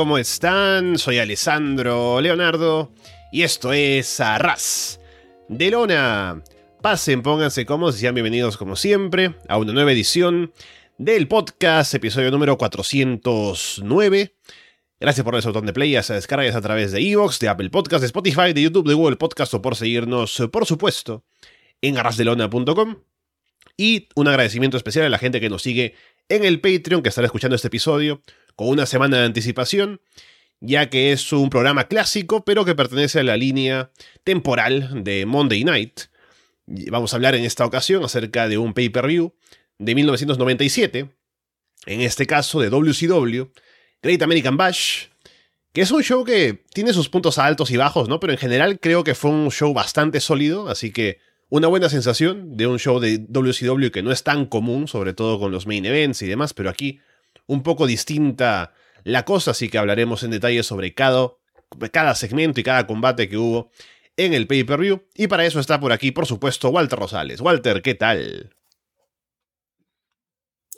¿cómo están? Soy Alessandro Leonardo y esto es Arras de Lona. Pasen, pónganse cómodos y sean bienvenidos como siempre a una nueva edición del podcast, episodio número 409. Gracias por el botón de play, se descargas a través de Evox, de Apple Podcast, de Spotify, de YouTube, de Google Podcast o por seguirnos, por supuesto, en arrasdelona.com. Y un agradecimiento especial a la gente que nos sigue en el Patreon, que estará escuchando este episodio con una semana de anticipación, ya que es un programa clásico, pero que pertenece a la línea temporal de Monday Night. Vamos a hablar en esta ocasión acerca de un pay-per-view de 1997, en este caso de WCW, Great American Bash, que es un show que tiene sus puntos altos y bajos, ¿no? Pero en general creo que fue un show bastante sólido, así que una buena sensación de un show de WCW que no es tan común, sobre todo con los main events y demás, pero aquí un poco distinta la cosa, así que hablaremos en detalle sobre cada, cada segmento y cada combate que hubo en el pay-per-view. Y para eso está por aquí, por supuesto, Walter Rosales. Walter, ¿qué tal?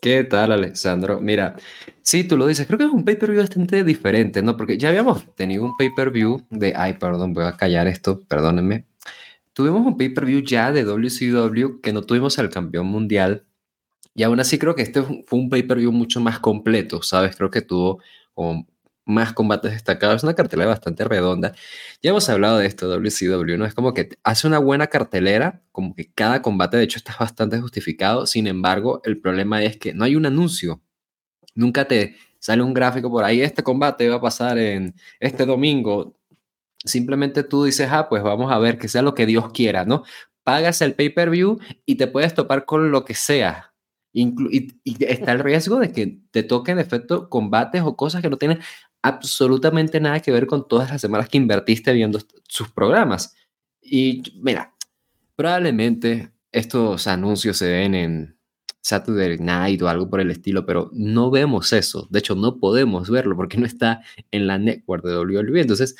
¿Qué tal, Alessandro? Mira, sí, tú lo dices, creo que es un pay-per-view bastante diferente, ¿no? Porque ya habíamos tenido un pay-per-view de, ay, perdón, voy a callar esto, perdónenme. Tuvimos un pay-per-view ya de WCW que no tuvimos al campeón mundial. Y aún así creo que este fue un pay-per-view mucho más completo, ¿sabes? Creo que tuvo más combates destacados, una cartelera bastante redonda. Ya hemos hablado de esto, WCW, ¿no? Es como que hace una buena cartelera, como que cada combate de hecho está bastante justificado, sin embargo, el problema es que no hay un anuncio. Nunca te sale un gráfico por ahí, este combate va a pasar en este domingo. Simplemente tú dices, ah, pues vamos a ver que sea lo que Dios quiera, ¿no? Pagas el pay-per-view y te puedes topar con lo que sea. Y, está el riesgo de que te toquen de efecto combates o cosas que no tienen absolutamente nada que ver con todas las semanas que invertiste viendo sus programas. Y mira, probablemente estos anuncios se ven en Saturday Night o algo por el estilo, pero no vemos eso. De hecho, no podemos verlo porque no está en la network de WWE. Entonces,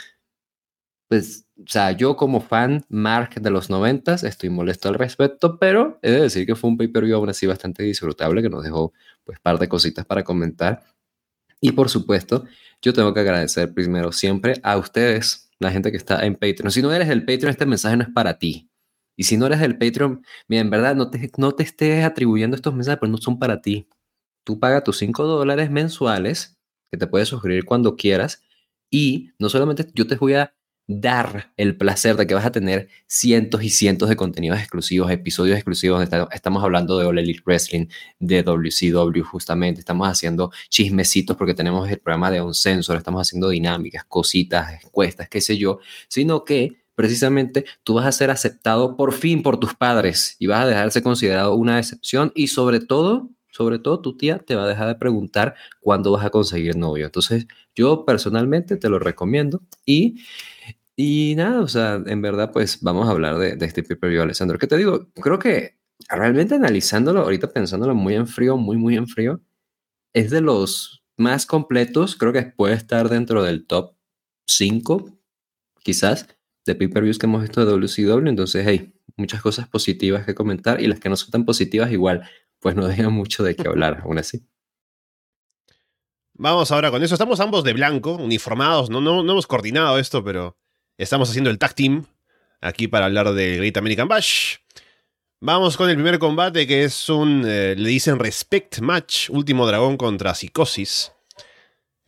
pues, o sea, yo como fan Mark de los noventas estoy molesto al respecto, pero he de decir que fue un pay-per-view aún así bastante disfrutable que nos dejó pues par de cositas para comentar. Y por supuesto, yo tengo que agradecer primero siempre a ustedes, la gente que está en Patreon. Si no eres el Patreon, este mensaje no es para ti. Y si no eres el Patreon, mira, en verdad no te, no te estés atribuyendo estos mensajes, pero no son para ti. Tú pagas tus 5 dólares mensuales, que te puedes suscribir cuando quieras. Y no solamente yo te voy a dar el placer de que vas a tener cientos y cientos de contenidos exclusivos, episodios exclusivos. Estamos hablando de All Wrestling, de WCW justamente. Estamos haciendo chismecitos porque tenemos el programa de un sensor, estamos haciendo dinámicas, cositas, encuestas, qué sé yo, sino que precisamente tú vas a ser aceptado por fin por tus padres y vas a dejarse considerado una excepción y sobre todo sobre todo tu tía te va a dejar de preguntar cuándo vas a conseguir novio. Entonces, yo personalmente te lo recomiendo y y nada, o sea, en verdad, pues vamos a hablar de, este pay Alessandro. ¿Qué te digo? Creo que realmente analizándolo, ahorita pensándolo muy en frío, muy, muy en frío, es de los más completos. Creo que puede estar dentro del top 5, quizás, de pay-per-views que hemos visto de WCW. Entonces, hey, muchas cosas positivas que comentar y las que no son tan positivas, igual, pues no dejan mucho de qué hablar, aún así. Vamos ahora con eso. Estamos ambos de blanco, uniformados. No, no, no hemos coordinado esto, pero Estamos haciendo el tag team aquí para hablar de Great American Bash. Vamos con el primer combate que es un, eh, le dicen Respect Match, Último Dragón contra Psicosis.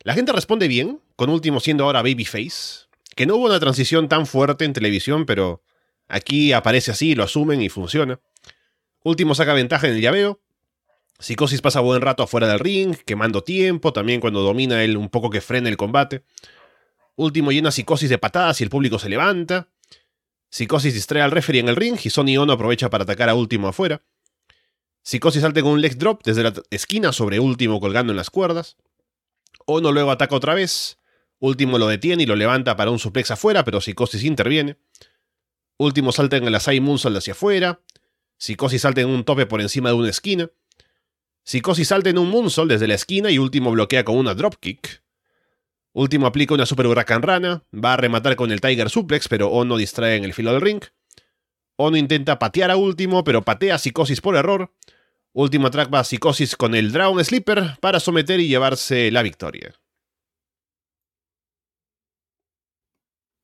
La gente responde bien, con Último siendo ahora Babyface, que no hubo una transición tan fuerte en televisión, pero aquí aparece así, lo asumen y funciona. Último saca ventaja en el llaveo. Psicosis pasa buen rato afuera del ring, quemando tiempo, también cuando domina él un poco que frena el combate. Último llena psicosis de patadas y el público se levanta. Psicosis distrae al referee en el ring y Sonny Ono aprovecha para atacar a Último afuera. Psicosis salta con un leg drop desde la esquina sobre Último colgando en las cuerdas. Ono luego ataca otra vez. Último lo detiene y lo levanta para un suplex afuera, pero Psicosis interviene. Último salta en el Asai Moonsault hacia afuera. Psicosis salta en un tope por encima de una esquina. Psicosis salta en un Moonsault desde la esquina y Último bloquea con una dropkick. Último aplica una super huracán rana, va a rematar con el Tiger Suplex, pero Ono distrae en el filo del ring. Ono intenta patear a último, pero patea a psicosis por error. Último track va a psicosis con el Drown Sleeper para someter y llevarse la victoria.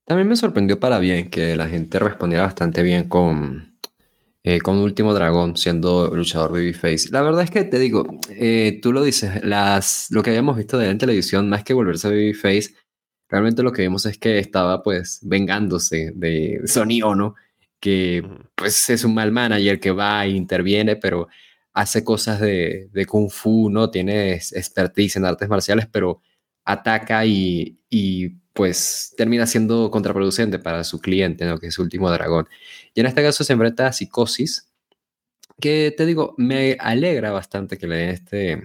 También me sorprendió para bien que la gente respondiera bastante bien con, eh, con Último Dragón siendo luchador babyface. La verdad es que te digo, eh, tú lo dices, las, lo que habíamos visto de él en televisión, más que volverse babyface, realmente lo que vimos es que estaba pues vengándose de Sony Ono, que pues es un mal manager que va e interviene, pero hace cosas de, de kung fu, ¿no? Tiene expertise en artes marciales, pero ataca y, y pues termina siendo contraproducente para su cliente, ¿no? que es su último dragón. Y en este caso se enfrenta a Psicosis, que te digo, me alegra bastante que le den este,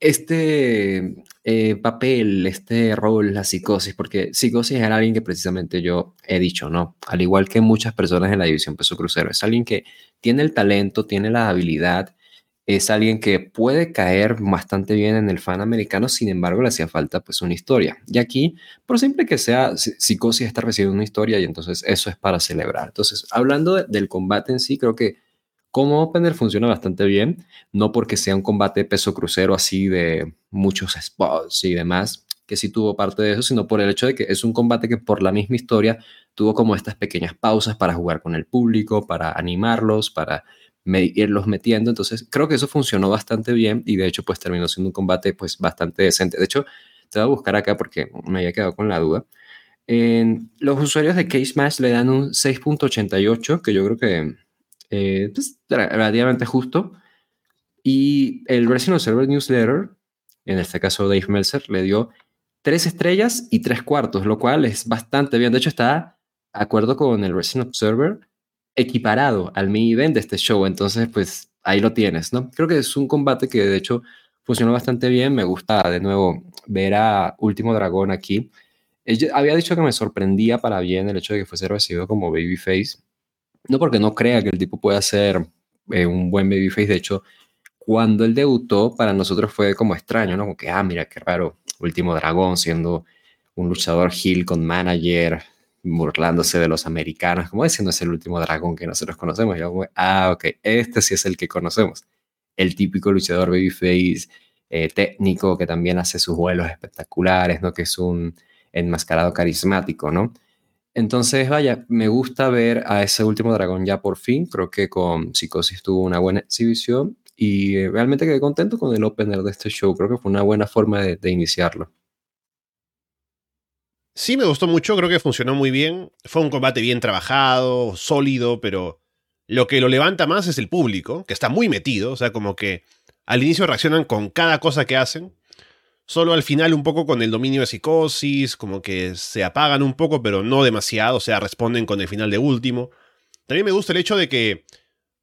este eh, papel, este rol, la psicosis, porque psicosis era alguien que precisamente yo he dicho, ¿no? Al igual que muchas personas en la división peso crucero, es alguien que tiene el talento, tiene la habilidad, es alguien que puede caer bastante bien en el fan americano, sin embargo le hacía falta pues una historia. Y aquí, por simple que sea, Psicosis está recibiendo una historia y entonces eso es para celebrar. Entonces, hablando del combate en sí, creo que como opener funciona bastante bien, no porque sea un combate peso crucero así de muchos spots y demás, que sí tuvo parte de eso, sino por el hecho de que es un combate que por la misma historia tuvo como estas pequeñas pausas para jugar con el público, para animarlos, para irlos metiendo. Entonces, creo que eso funcionó bastante bien y de hecho, pues terminó siendo un combate pues bastante decente. De hecho, te voy a buscar acá porque me había quedado con la duda. En, los usuarios de Case Match le dan un 6.88, que yo creo que eh, es pues, relativamente justo. Y el Resident Server Newsletter, en este caso Dave Meltzer, le dio tres estrellas y tres cuartos, lo cual es bastante bien. De hecho, está de acuerdo con el Resident Observer equiparado al mini event de este show. Entonces, pues ahí lo tienes, ¿no? Creo que es un combate que de hecho funcionó bastante bien. Me gusta de nuevo ver a Último Dragón aquí. Ella había dicho que me sorprendía para bien el hecho de que fuese recibido como babyface. No porque no crea que el tipo pueda ser eh, un buen babyface. De hecho, cuando él debutó, para nosotros fue como extraño, ¿no? Como que, ah, mira qué raro, Último Dragón siendo un luchador heel con manager, burlándose de los americanos, como diciendo es el último dragón que nosotros conocemos. Y yo, ah, ok, este sí es el que conocemos. El típico luchador babyface eh, técnico que también hace sus vuelos espectaculares, ¿no? Que es un enmascarado carismático, ¿no? Entonces, vaya, me gusta ver a ese último dragón ya por fin. Creo que con Psicosis tuvo una buena exhibición y eh, realmente quedé contento con el opener de este show. Creo que fue una buena forma de iniciarlo. Sí, me gustó mucho, creo que funcionó muy bien. Fue un combate bien trabajado, sólido, pero lo que lo levanta más es el público, que está muy metido, o sea, como que al inicio reaccionan con cada cosa que hacen. Solo al final un poco con el dominio de psicosis, como que se apagan un poco, pero no demasiado, o sea, responden con el final de último. También me gusta el hecho de que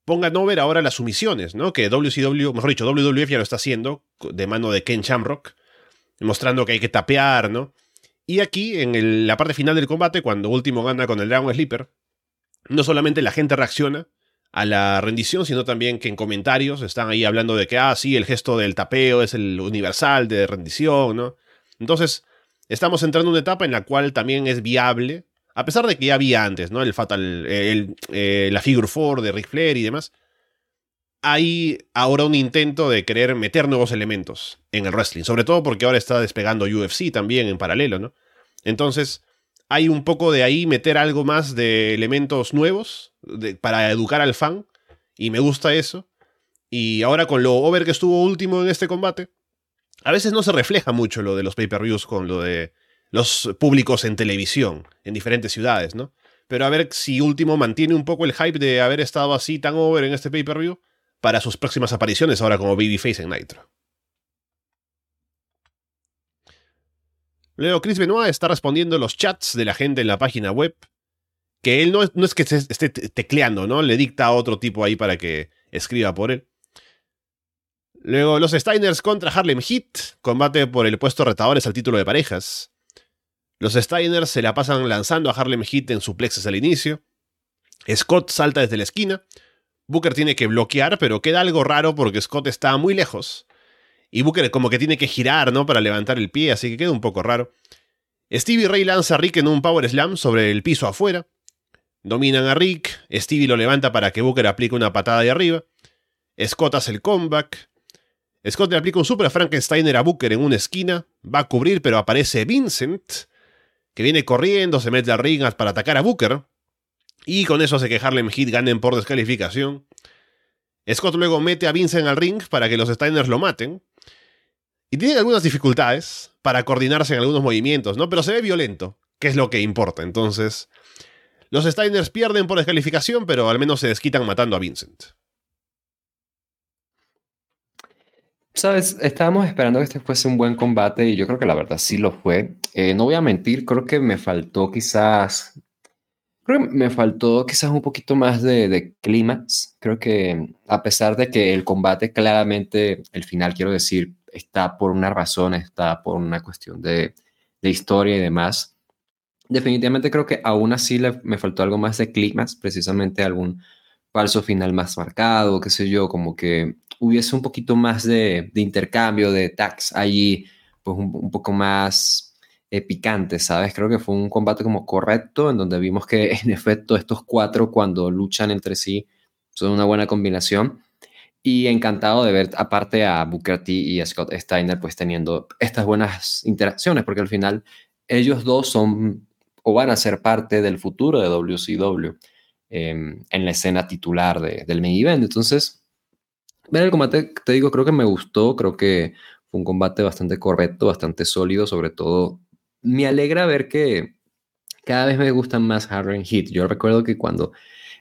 pongan over ahora las sumisiones, ¿no? Que WCW, mejor dicho, WWF ya lo está haciendo, de mano de Ken Shamrock, mostrando que hay que tapear, ¿no? Y aquí, en la parte final del combate, cuando Último gana con el Dragon Sleeper, no solamente la gente reacciona a la rendición, sino también que en comentarios están ahí hablando de que, ah, sí, el gesto del tapeo es el universal de rendición, ¿no? Entonces, estamos entrando en una etapa en la cual también es viable, a pesar de que ya había antes, ¿no? El Fatal, eh, la Figure 4 de Ric Flair y demás. Hay ahora un intento de querer meter nuevos elementos en el wrestling, sobre todo porque ahora está despegando UFC también en paralelo, ¿no? Entonces, hay un poco de ahí meter algo más de elementos nuevos para educar al fan, y me gusta eso. Y ahora con lo over que estuvo último en este combate, a veces no se refleja mucho lo de los pay-per-views con lo de los públicos en televisión, en diferentes ciudades, ¿no? Pero a ver si último mantiene un poco el hype de haber estado así tan over en este pay-per-view para sus próximas apariciones ahora como Babyface en Nitro. Luego Chris Benoit está respondiendo los chats de la gente en la página web. Que él no es, no es que esté tecleando, ¿no? Le dicta a otro tipo ahí para que escriba por él. Luego los Steiners contra Harlem Heat. Combate por el puesto retadores al título de parejas. Los Steiners se la pasan lanzando a Harlem Heat en suplexes al inicio. Scott salta desde la esquina. Booker tiene que bloquear, pero queda algo raro porque Scott está muy lejos. Y Booker como que tiene que girar, ¿no? Para levantar el pie, así que queda un poco raro. Stevie Ray lanza a Rick en un Power Slam sobre el piso afuera. Dominan a Rick, Stevie lo levanta para que Booker aplique una patada de arriba. Scott hace el comeback. Scott le aplica un Super Frankensteiner a Booker en una esquina. Va a cubrir, pero aparece Vincent, que viene corriendo, se mete a ring para atacar a Booker. Y con eso hace que Harlem Heat ganen por descalificación. Scott luego mete a Vincent al ring para que los Steiners lo maten. Y tiene algunas dificultades para coordinarse en algunos movimientos, ¿no? Pero se ve violento, que es lo que importa. Entonces, los Steiners pierden por descalificación, pero al menos se desquitan matando a Vincent. Sabes, estábamos esperando que este fuese un buen combate y yo creo que la verdad sí lo fue. Eh, no voy a mentir, creo que me faltó quizás, creo que me faltó quizás un poquito más de, de clímax. Creo que a pesar de que el combate claramente, el final quiero decir, está por una razón, está por una cuestión de, de historia y demás. Definitivamente creo que aún así le, me faltó algo más de clímax, precisamente algún falso final más marcado, qué sé yo, como que hubiese un poquito más de, intercambio, de tags allí, pues un, poco más eh, picante, ¿sabes? Creo que fue un combate como correcto, en donde vimos que en efecto estos cuatro cuando luchan entre sí son una buena combinación. Y encantado de ver aparte a Booker T y a Scott Steiner pues teniendo estas buenas interacciones, porque al final ellos dos son o van a ser parte del futuro de WCW. Em, en la escena titular del main event. Entonces, ver el combate, te digo, creo que me gustó, creo que fue un combate bastante correcto, bastante sólido, sobre todo me alegra ver que cada vez me gustan más Harden Heat. Yo recuerdo que cuando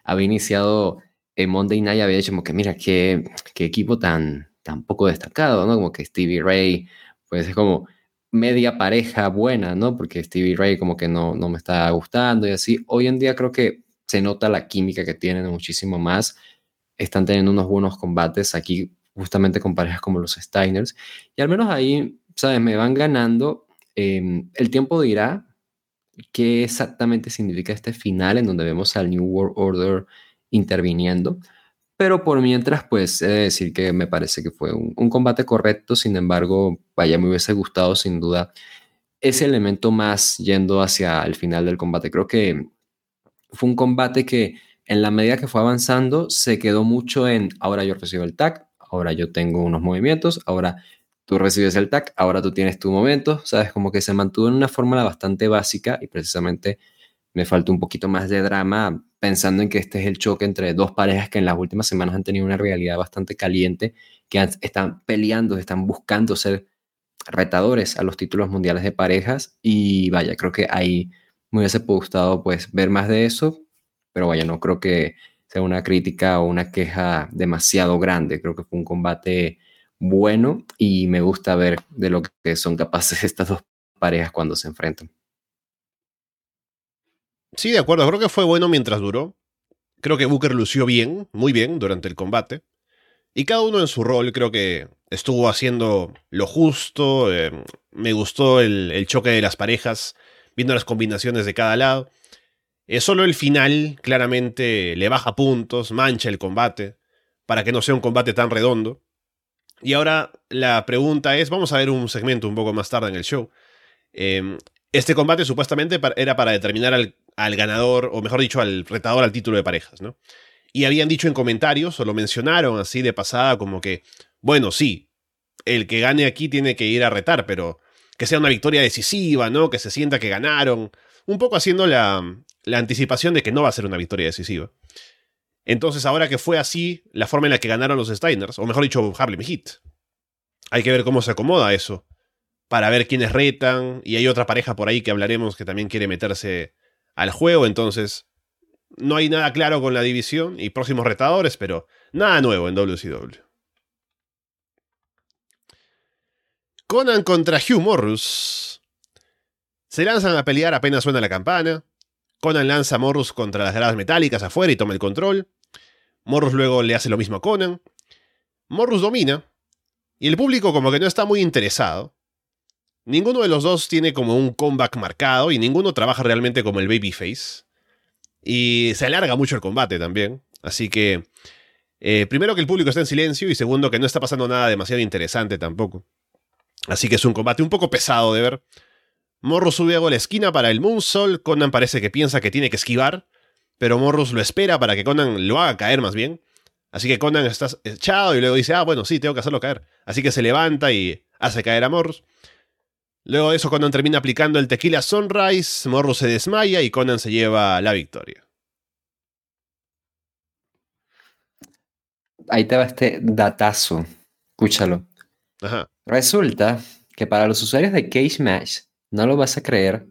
había iniciado en Monday Night había dicho como que mira, qué, qué equipo tan, tan poco destacado, ¿no? Como que Stevie Ray, pues es como media pareja buena, ¿no? Porque Stevie Ray como que no, no me está gustando y así. Hoy en día creo que se nota la química que tienen muchísimo más. Están teniendo unos buenos combates aquí, justamente con parejas como los Steiners. Y al menos ahí, ¿sabes? Me van ganando. Em, el tiempo dirá qué exactamente significa este final en donde vemos al New World Order interviniendo. Pero por mientras, pues he de decir que me parece que fue un, combate correcto. Sin embargo, vaya, me hubiese gustado sin duda ese elemento más yendo hacia el final del combate. Creo que fue un combate que en la medida que fue avanzando se quedó mucho en ahora yo recibo el tag, ahora yo tengo unos movimientos, ahora tú recibes el tag, ahora tú tienes tu momento, sabes, como que se mantuvo en una fórmula bastante básica y precisamente me falta un poquito más de drama pensando en que este es el choque entre dos parejas que en las últimas semanas han tenido una realidad bastante caliente, que están peleando, están buscando ser retadores a los títulos mundiales de parejas y vaya, creo que ahí me hubiese gustado pues ver más de eso, pero vaya, no creo que sea una crítica o una queja demasiado grande. Creo que fue un combate bueno y me gusta ver de lo que son capaces estas dos parejas cuando se enfrentan. Sí, de acuerdo. Creo que fue bueno mientras duró. Creo que Booker lució bien, muy bien, durante el combate. Y cada uno en su rol creo que estuvo haciendo lo justo. Eh, me gustó el, choque de las parejas viendo las combinaciones de cada lado. Es solo el final claramente le baja puntos, mancha el combate, para que no sea un combate tan redondo. Y ahora la pregunta es, vamos a ver un segmento un poco más tarde en el show. Em, este combate supuestamente era para determinar al, ganador, o mejor dicho, al retador al título de parejas, ¿no? Y habían dicho en comentarios, o lo mencionaron así de pasada, como que, bueno, sí, el que gane aquí tiene que ir a retar, pero que sea una victoria decisiva, ¿no? Que se sienta que ganaron. Un poco haciendo la anticipación de que no va a ser una victoria decisiva. Entonces, ahora que fue así, la forma en la que ganaron los Steiners, o mejor dicho, Harlem Heat, hay que ver cómo se acomoda eso. Para ver quiénes retan, y hay otra pareja por ahí que hablaremos que también quiere meterse al juego, entonces no hay nada claro con la división y próximos retadores, pero nada nuevo en WCW. Conan contra Hugh Morrus. Se lanzan a pelear apenas suena la campana. Conan lanza a Morrus contra las gradas metálicas afuera y toma el control. Morrus luego le hace lo mismo a Conan. Morrus domina. Y el público como que no está muy interesado. Ninguno de los dos tiene como un comeback marcado y ninguno trabaja realmente como el babyface. Y se alarga mucho el combate también. Así que, eh, primero que el público está en silencio y segundo que no está pasando nada demasiado interesante tampoco. Así que es un combate un poco pesado de ver. Morrus sube a la esquina para el Moonsault. Conan parece que piensa que tiene que esquivar. Pero Morrus lo espera para que Conan lo haga caer más bien. Así que Conan está echado y luego dice, ah, bueno, sí, tengo que hacerlo caer. Así que se levanta y hace caer a Morrus. Luego de eso, Conan termina aplicando el tequila Sunrise, Morro se desmaya y Conan se lleva la victoria. Ahí te va este datazo. Escúchalo. Ajá. Resulta que para los usuarios de Cage Match, no lo vas a creer,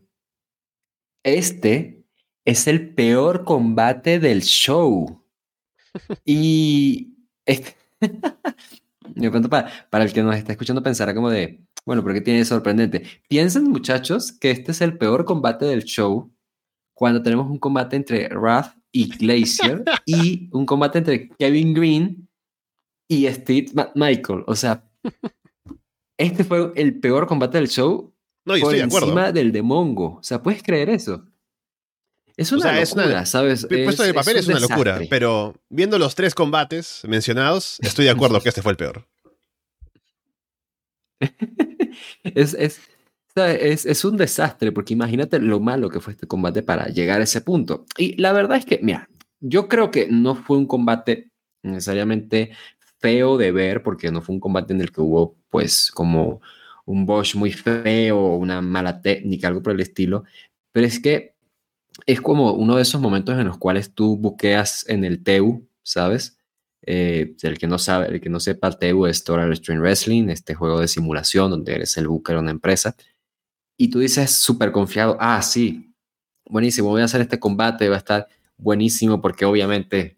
este es el peor combate del show. Y este, de pronto para, para el que nos está escuchando pensará como de, bueno, pero ¿qué tiene de sorprendente? Piensen muchachos que este es el peor combate del show cuando tenemos un combate entre Wrath y Glacier y un combate entre Kevin Green y Steve Michael. O sea, este fue el peor combate del show No, y por estoy de acuerdo. encima del de Mongo. O sea, ¿puedes creer eso? Es una sea, es una- locura, ¿sabes? Pu- Puesto en el papel es, un una locura, pero viendo los tres combates mencionados, estoy de acuerdo que este fue el peor. es, es, es, es un desastre, porque imagínate lo malo que fue este combate para llegar a ese punto. Y la verdad es que, mira, yo creo que no fue un combate necesariamente feo de ver, porque no fue un combate en el que hubo, pues, como un Bosch muy feo, una mala técnica, algo por el estilo, pero es que es como uno de esos momentos en los cuales tú buqueas en el TEU, ¿sabes? Eh, el que no sabe, el que no sepa, TEU es Total Extreme Wrestling, este juego de simulación donde eres el booker de una empresa, y tú dices súper confiado, ah, sí, buenísimo, voy a hacer este combate, va a estar buenísimo porque obviamente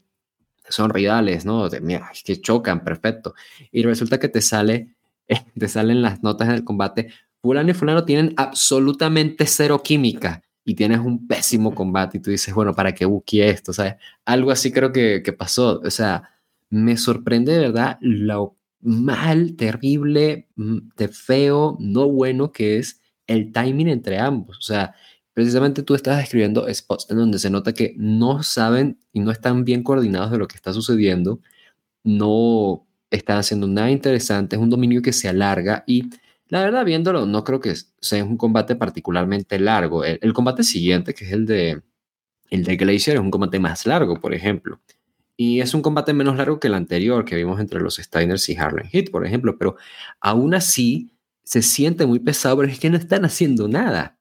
son rivales, ¿no? De, mira, es que chocan, perfecto. Y resulta que te sale, te salen las notas del combate, fulano y fulano tienen absolutamente cero química y tienes un pésimo combate y tú dices, bueno, ¿para qué buqueé esto? ¿Sabes? Algo así creo que, que pasó. O sea, me sorprende de verdad lo mal, terrible, mm, de feo, no bueno que es el timing entre ambos. O sea, precisamente tú estás describiendo spots en donde se nota que no saben y no están bien coordinados de lo que está sucediendo, no están haciendo nada interesante, es un dominio que se alarga y la verdad viéndolo no creo que sea un combate particularmente largo. El, combate siguiente, que es el de, el de Glacier, es un combate más largo, por ejemplo. Y es un combate menos largo que el anterior que vimos entre los Steiners y Harlem Heat, por ejemplo, pero aún así se siente muy pesado, pero es que no están haciendo nada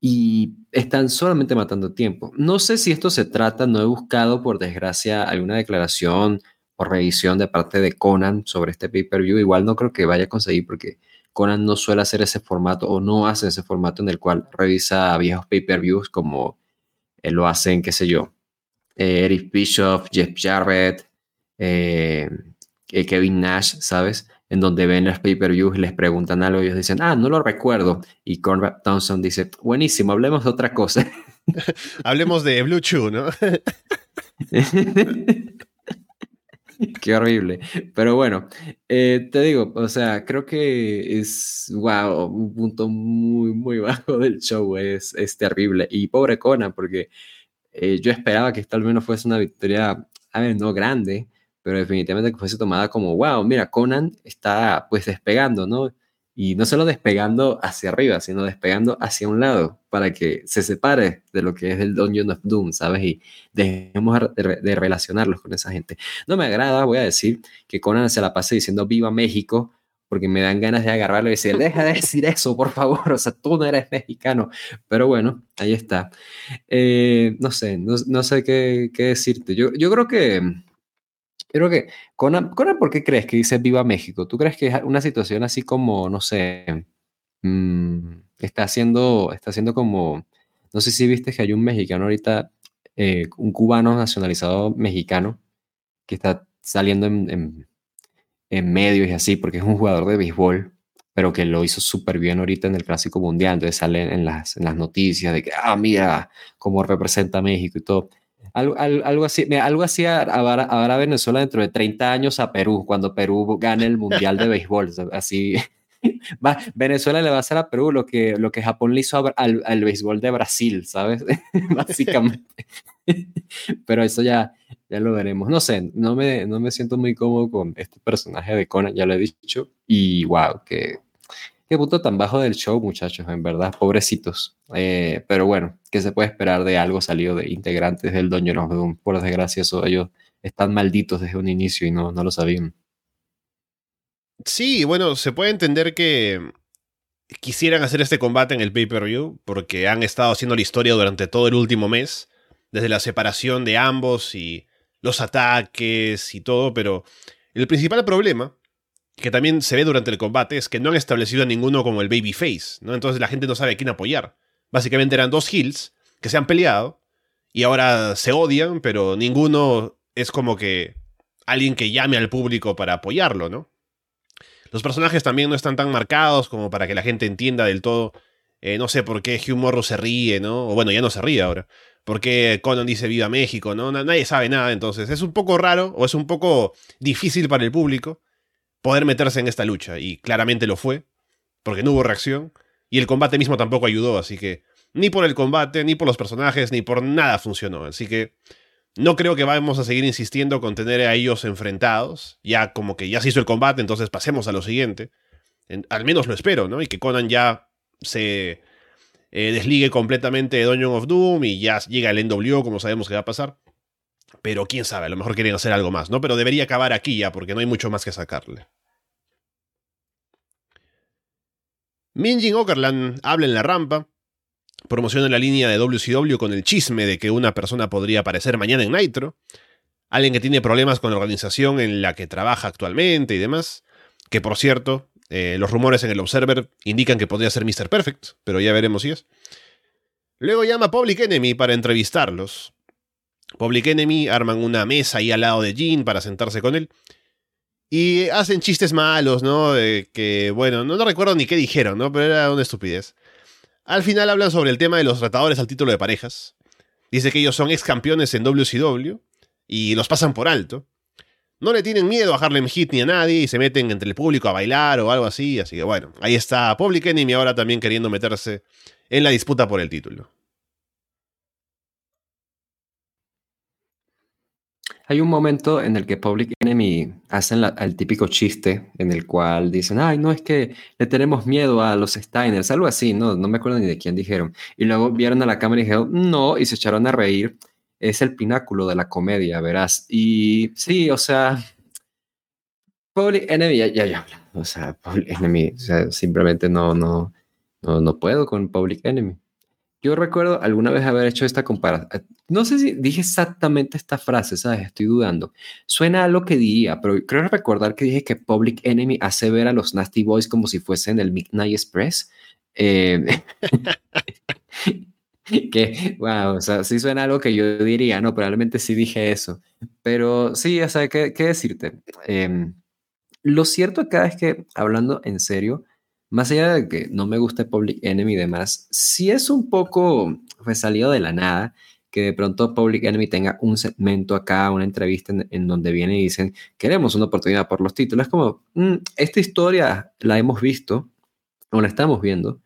y están solamente matando tiempo. No sé si esto se trata, no he buscado por desgracia alguna declaración o revisión de parte de Conan sobre este pay-per-view, igual no creo que vaya a conseguir porque Conan no suele hacer ese formato o no hace ese formato en el cual revisa viejos pay-per-views como eh, lo hacen, qué sé yo, eh, Eric Bischoff, Jeff Jarrett, eh, Kevin Nash, ¿sabes? En donde ven los pay-per-views y les preguntan algo y ellos dicen, ah, no lo recuerdo. Y Conrad Thompson dice, buenísimo, hablemos de otra cosa. Hablemos de Blue Chew, ¿no? Qué horrible. Pero bueno, eh, te digo, o sea, creo que es, wow, un punto muy, muy bajo del show. Es, es terrible. Y pobre Conan, porque eh, yo esperaba que esta al menos fuese una victoria, a ver, no grande, pero definitivamente que fuese tomada como, wow, mira, Conan está pues despegando, ¿no? Y no solo despegando hacia arriba, sino despegando hacia un lado para que se separe de lo que es el Dungeon of Doom, ¿sabes? Y dejemos de, relacionarlos con esa gente. No me agrada, voy a decir, que Conan se la pase diciendo viva México, porque me dan ganas de agarrarlo y decir, deja de decir eso, por favor, o sea, tú no eres mexicano. Pero bueno, ahí está. Eh, no sé, no, no sé qué, qué, decirte. Yo, yo creo que, creo que, Conan, Conan, ¿por qué crees que dice viva México? ¿Tú crees que es una situación así como, no sé, mmm, está haciendo, está haciendo como, no sé si viste que hay un mexicano ahorita, eh, un cubano nacionalizado mexicano, que está saliendo en, en, en medios y así, porque es un jugador de béisbol, pero que lo hizo súper bien ahorita en el Clásico Mundial, entonces sale en las, en las noticias de que, ah, mira cómo representa a México y todo. Algo, algo, así, mira, algo así habrá, habrá Venezuela dentro de 30 años a Perú, cuando Perú gane el Mundial de Béisbol, así. Va, Venezuela le va a hacer a Perú lo que, lo que Japón le hizo a, al, al béisbol de Brasil, ¿sabes? Básicamente. Pero eso ya, ya lo veremos. No sé, no me, no me siento muy cómodo con este personaje de Conan, ya lo he dicho. Y wow, que qué punto tan bajo del show, muchachos, en verdad, pobrecitos. Eh, pero bueno, ¿qué se puede esperar de algo salido de integrantes del Dungeon of Doom? Por desgracia, eso, ellos están malditos desde un inicio y no, no lo sabían. Sí, bueno, se puede entender que quisieran hacer este combate en el pay-per-view porque han estado haciendo la historia durante todo el último mes, desde la separación de ambos y los ataques y todo, pero el principal problema, que también se ve durante el combate, es que no han establecido a ninguno como el babyface, ¿no? Entonces la gente no sabe a quién apoyar. Básicamente eran dos heels que se han peleado y ahora se odian, pero ninguno es como que alguien que llame al público para apoyarlo, ¿no? Los personajes también no están tan marcados como para que la gente entienda del todo. Eh, no sé por qué Hugh Morrow se ríe, ¿no? O bueno, ya no se ríe ahora. ¿Por qué Conan dice Viva México, no? Nadie sabe nada, entonces es un poco raro o es un poco difícil para el público poder meterse en esta lucha. Y claramente lo fue, porque no hubo reacción. Y el combate mismo tampoco ayudó, así que ni por el combate, ni por los personajes, ni por nada funcionó. Así que no creo que vamos a seguir insistiendo con tener a ellos enfrentados. Ya como que ya se hizo el combate, entonces pasemos a lo siguiente. al menos lo espero, ¿no? Y que Conan ya se eh, desligue completamente de Dungeon of Doom y ya llega el NWO, como sabemos que va a pasar. Pero quién sabe, a lo mejor quieren hacer algo más, ¿no? Pero debería acabar aquí ya, porque no hay mucho más que sacarle. Minjin Okerland habla en la rampa promociona la línea de WCW con el chisme de que una persona podría aparecer mañana en Nitro, alguien que tiene problemas con la organización en la que trabaja actualmente y demás, que por cierto, eh, los rumores en el Observer indican que podría ser Mr. Perfect, pero ya veremos si es. Luego llama a Public Enemy para entrevistarlos. Public Enemy arman una mesa ahí al lado de Gene para sentarse con él. Y hacen chistes malos, ¿no? que, bueno, no, no recuerdo ni qué dijeron, ¿no? Pero era una estupidez. Al final hablan sobre el tema de los tratadores al título de parejas. Dice que ellos son ex campeones en WCW y los pasan por alto. No le tienen miedo a Harlem Heat ni a nadie y se meten entre el público a bailar o algo así. Así que bueno, ahí está Public Enemy ahora también queriendo meterse en la disputa por el título. Hay un momento en el que Public Enemy hacen el típico chiste en el cual dicen, ay, no es que le tenemos miedo a los Steiners, algo así, no, no me acuerdo ni de quién dijeron. Y luego vieron a la cámara y dijeron, no, y se echaron a reír. Es el pináculo de la comedia, verás. Y sí, o sea, Public Enemy, ya, ya, ya, o sea, Public Enemy, o sea, simplemente no, no, no, no puedo con Public Enemy. Yo recuerdo alguna vez haber hecho esta comparación. Eh, no sé si dije exactamente esta frase, ¿sabes? Estoy dudando. Suena a lo que diría, pero creo recordar que dije que Public Enemy hace ver a los Nasty Boys como si fuesen el Midnight Express. Eh, que, wow, o sea, sí suena a algo que yo diría, no, probablemente sí dije eso. Pero sí, o sea, ¿qué, qué decirte? Em, lo cierto es que, hablando en serio, más allá de que no me guste Public Enemy y demás, sí es un poco pues, salido de la nada que de pronto Public Enemy tenga un segmento acá, una entrevista en, donde viene y dicen, queremos una oportunidad por los títulos. Es como, mm, esta historia la hemos visto, o la estamos viendo,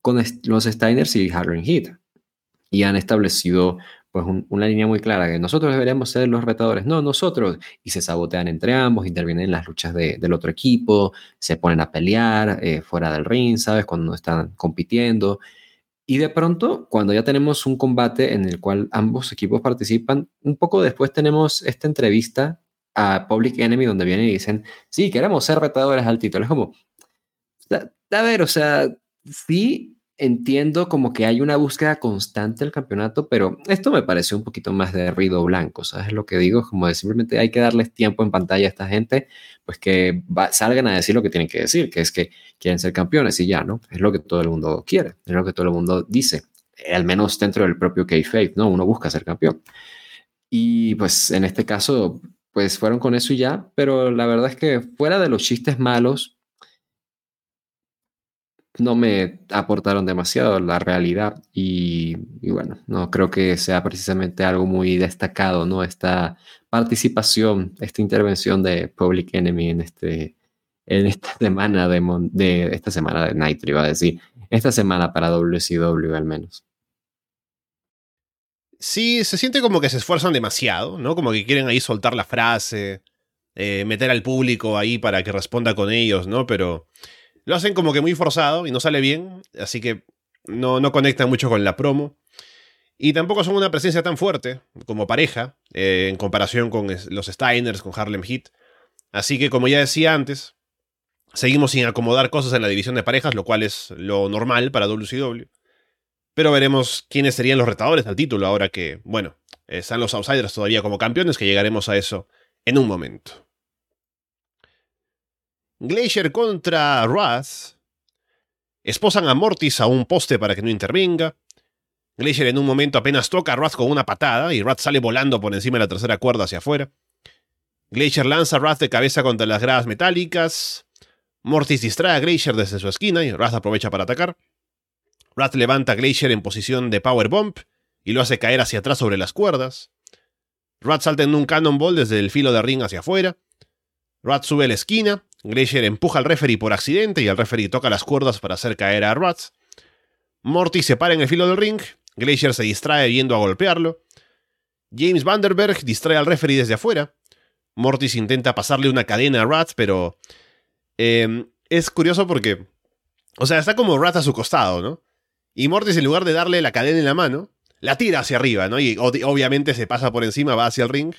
con los Steiners y Harlem Heat. Y han establecido pues una línea muy clara, que nosotros deberíamos ser los retadores, no nosotros, y se sabotean entre ambos, intervienen en las luchas del otro equipo, se ponen a pelear eh, fuera del ring, ¿sabes? Cuando no están compitiendo. Y de pronto, cuando ya tenemos un combate en el cual ambos equipos participan, un poco después tenemos esta entrevista a Public Enemy donde vienen y dicen, sí, queremos ser retadores al título. Es como, a ver, o sea, sí entiendo como que hay una búsqueda constante del campeonato, pero esto me parece un poquito más de ruido blanco, ¿sabes lo que digo? Como de simplemente hay que darles tiempo en pantalla a esta gente, pues que salgan a decir lo que tienen que decir, que es que quieren ser campeones y ya, ¿no? Es lo que todo el mundo quiere, es lo que todo el mundo dice, al menos dentro del propio K-Faith, ¿no? Uno busca ser campeón. Y pues en este caso, pues fueron con eso y ya, pero la verdad es que fuera de los chistes malos, no me aportaron demasiado la realidad y, bueno, no creo que sea precisamente algo muy destacado, ¿no? Esta participación, esta intervención de Public Enemy en, este, en esta semana de, de esta semana de Nitro, iba a decir, esta semana para WCW al menos. Sí, se siente como que se esfuerzan demasiado, ¿no? Como que quieren ahí soltar la frase, eh, meter al público ahí para que responda con ellos, ¿no? Pero lo hacen como que muy forzado y no sale bien, así que no, no conectan mucho con la promo. Y tampoco son una presencia tan fuerte como pareja eh, en comparación con los Steiners, con Harlem Heat. Así que, como ya decía antes, Seguimos sin acomodar cosas en la división de parejas, lo cual es lo normal para WCW. Pero veremos quiénes serían los retadores al título ahora que, bueno, están los outsiders todavía como campeones, que llegaremos a eso en un momento. Glacier contra Wrath. Esposan a Mortis a un poste para que no intervenga. Glacier en un momento apenas toca a Wrath con una patada y Wrath sale volando por encima de la tercera cuerda hacia afuera. Glacier lanza a Wrath de cabeza contra las gradas metálicas. Mortis distrae a Glacier desde su esquina y Wrath aprovecha para atacar. Wrath levanta a Glacier en posición de Power Bump y lo hace caer hacia atrás sobre las cuerdas. Wrath salta en un Cannonball desde el filo de ring hacia afuera. Wrath sube a la esquina. Glacier empuja al referee por accidente y el referee toca las cuerdas para hacer caer a Wrath. Mortis se para en el filo del ring Glacier se distrae viendo a golpearlo. James Vanderberg distrae al referee desde afuera. Mortis intenta pasarle una cadena a Rat, pero em, es curioso porque, o sea, está como Rat a su costado, ¿no? Y Mortis, en lugar de darle la cadena en la mano, la tira hacia arriba, ¿no? Y obviamente se pasa por encima, va hacia el ring.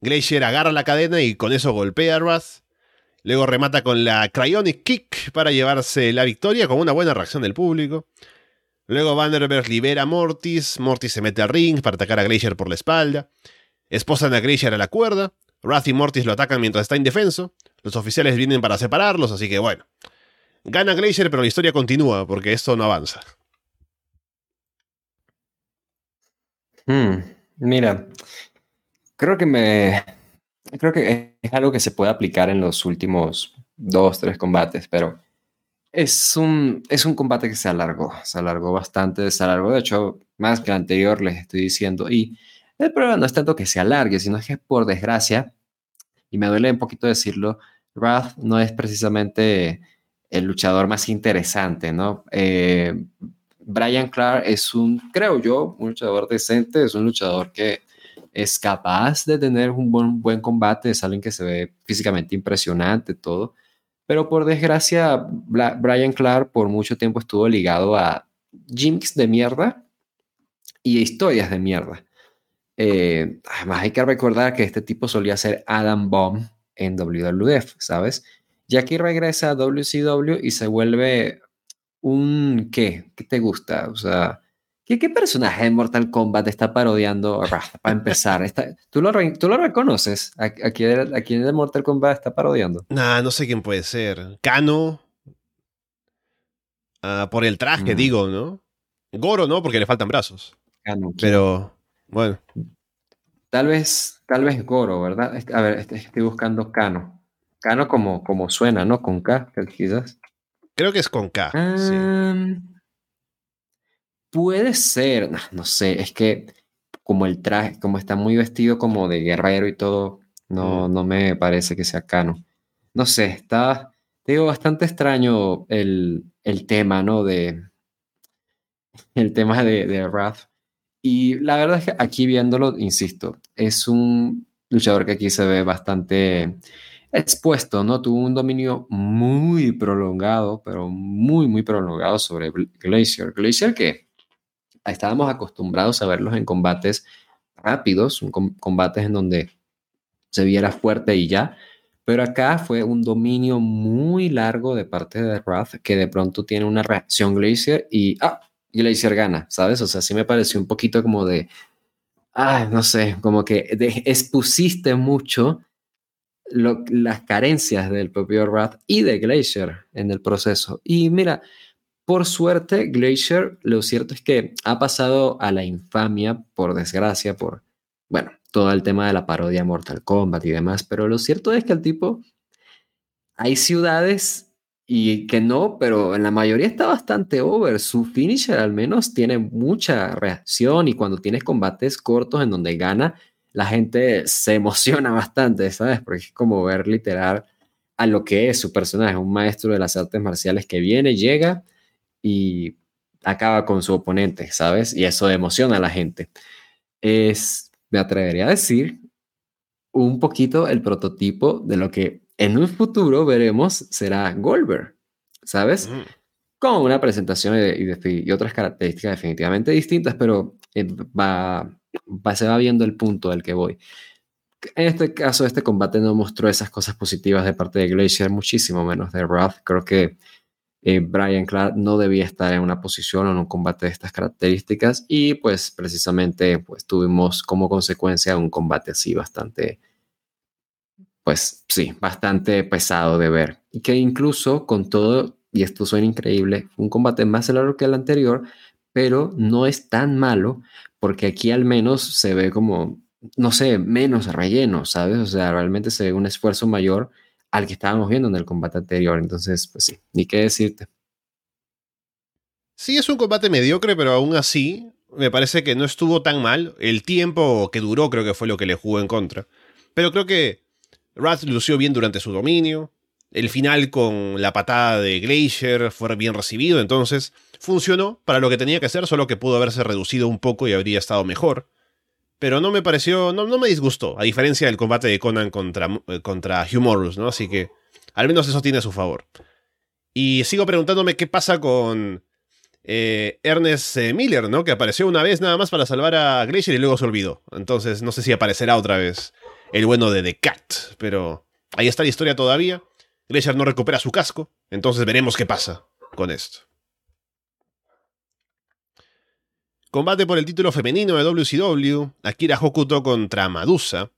Glacier agarra la cadena y con eso golpea a Rat. Luego remata con la Cryonic Kick para llevarse la victoria con una buena reacción del público. Luego Vanderberg libera a Mortis, Mortis se mete al ring para atacar a Glacier por la espalda. Esposan a Glacier a la cuerda. Wrath y Mortis lo atacan mientras está indefenso. Los oficiales vienen para separarlos, así que bueno. Gana Glacier, pero la historia continúa porque esto no avanza. Hmm, mira, creo que me. Creo que es algo que se puede aplicar en los últimos dos, tres combates, pero es un, es un combate que se alargó, se alargó bastante, se alargó de hecho más que el anterior, les estoy diciendo. Y el problema no es tanto que se alargue, sino que por desgracia, y me duele un poquito decirlo, Wrath no es precisamente el luchador más interesante, ¿no? Eh, Brian Clark es un, creo yo, un luchador decente, es un luchador que es capaz de tener un buen, buen combate, es alguien que se ve físicamente impresionante, todo pero por desgracia, Brian Clark por mucho tiempo estuvo ligado a gimmicks de mierda y historias de mierda. Eh, además, hay que recordar que este tipo solía ser Adam Bomb en WWF, ¿sabes? Y aquí regresa a WCW y se vuelve un ¿qué? ¿Qué te gusta? O sea, ¿Qué, ¿Qué, personaje de Mortal Kombat está parodiando para empezar? ¿tú, lo, ¿tú, lo, reconoces? ¿A, a, quién, ¿A, quién, de Mortal Kombat está parodiando? Nah, no sé quién puede ser. Kano. Ah, por el traje, mm. digo, ¿no? Goro, ¿no? Porque le faltan brazos. Pero, bueno. Tal vez, tal vez Goro, ¿verdad? A ver, estoy buscando Kano. Kano como, como suena, ¿no? Con K, quizás. Creo que es con K. sí. Puede ser, no, sé, es que como el traje, como está muy vestido como de guerrero y todo, no, no me parece que sea cano. No sé, está, digo, bastante extraño el, tema, ¿no? De, el tema de, de Wrath. Y la verdad es que aquí viéndolo, insisto, es un luchador que aquí se ve bastante expuesto, ¿no? Tuvo un dominio muy prolongado, pero muy, muy prolongado sobre Glacier. Glacier que estábamos acostumbrados a verlos en combates rápidos, combates en donde se viera fuerte y ya, pero acá fue un dominio muy largo de parte de Wrath que de pronto tiene una reacción Glacier y ah, Glacier gana, ¿sabes? O sea, sí me pareció un poquito como de, ah, no sé, como que expusiste mucho las carencias del propio Wrath y de Glacier en el proceso. Y mira, por suerte, Glacier, lo cierto es que ha pasado a la infamia, por desgracia, por, bueno, todo el tema de la parodia Mortal Kombat y demás, pero lo cierto es que el tipo, hay ciudades y que no, pero en la mayoría está bastante over. Su finisher al menos tiene mucha reacción y cuando tienes combates cortos en donde gana, la gente se emociona bastante, ¿sabes? Porque es como ver literal a lo que es su personaje, un maestro de las artes marciales que viene, llega y acaba con su oponente, ¿sabes? Y eso emociona a la gente. Es, me atrevería a decir, un poquito el prototipo de lo que en un futuro veremos será Goldberg, ¿sabes? Mm. Con una presentación y, otras características definitivamente distintas, pero eh, va, se va viendo el punto al que voy. en este caso, este combate no mostró esas cosas positivas de parte de Glacier, muchísimo menos de Wrath. Creo que eh, Brian Clark no debía estar en una posición o en un combate de estas características y pues precisamente pues tuvimos como consecuencia un combate así bastante, pues sí, bastante pesado de ver. Y que incluso con todo, y esto suena increíble, un combate más largo que el anterior, pero no es tan malo porque aquí al menos se ve como no sé, menos relleno, ¿sabes? O sea, realmente se ve un esfuerzo mayor al que estábamos viendo en el combate anterior. Entonces, pues sí, ni qué decirte. Sí, es un combate mediocre, pero aún así me parece que no estuvo tan mal. El tiempo que duró creo que fue lo que le jugó en contra. Pero creo que Wrath lució bien durante su dominio. El final con la patada de Glacier fue bien recibido, entonces funcionó para lo que tenía que hacer, solo que pudo haberse reducido un poco y habría estado mejor pero no me pareció, no, no me disgustó, a diferencia del combate de Conan contra, eh, contra Humorous, ¿no? Así que al menos eso tiene a su favor. Y sigo preguntándome qué pasa con eh, Ernest eh, Miller, ¿no? Que apareció una vez nada más para salvar a Glacier y luego se olvidó. Entonces no sé si aparecerá otra vez el bueno de The Cat, pero ahí está la historia todavía. Glacier no recupera su casco, entonces veremos qué pasa con esto. Combate por el título femenino de WCW, Akira Hokuto contra Madusa.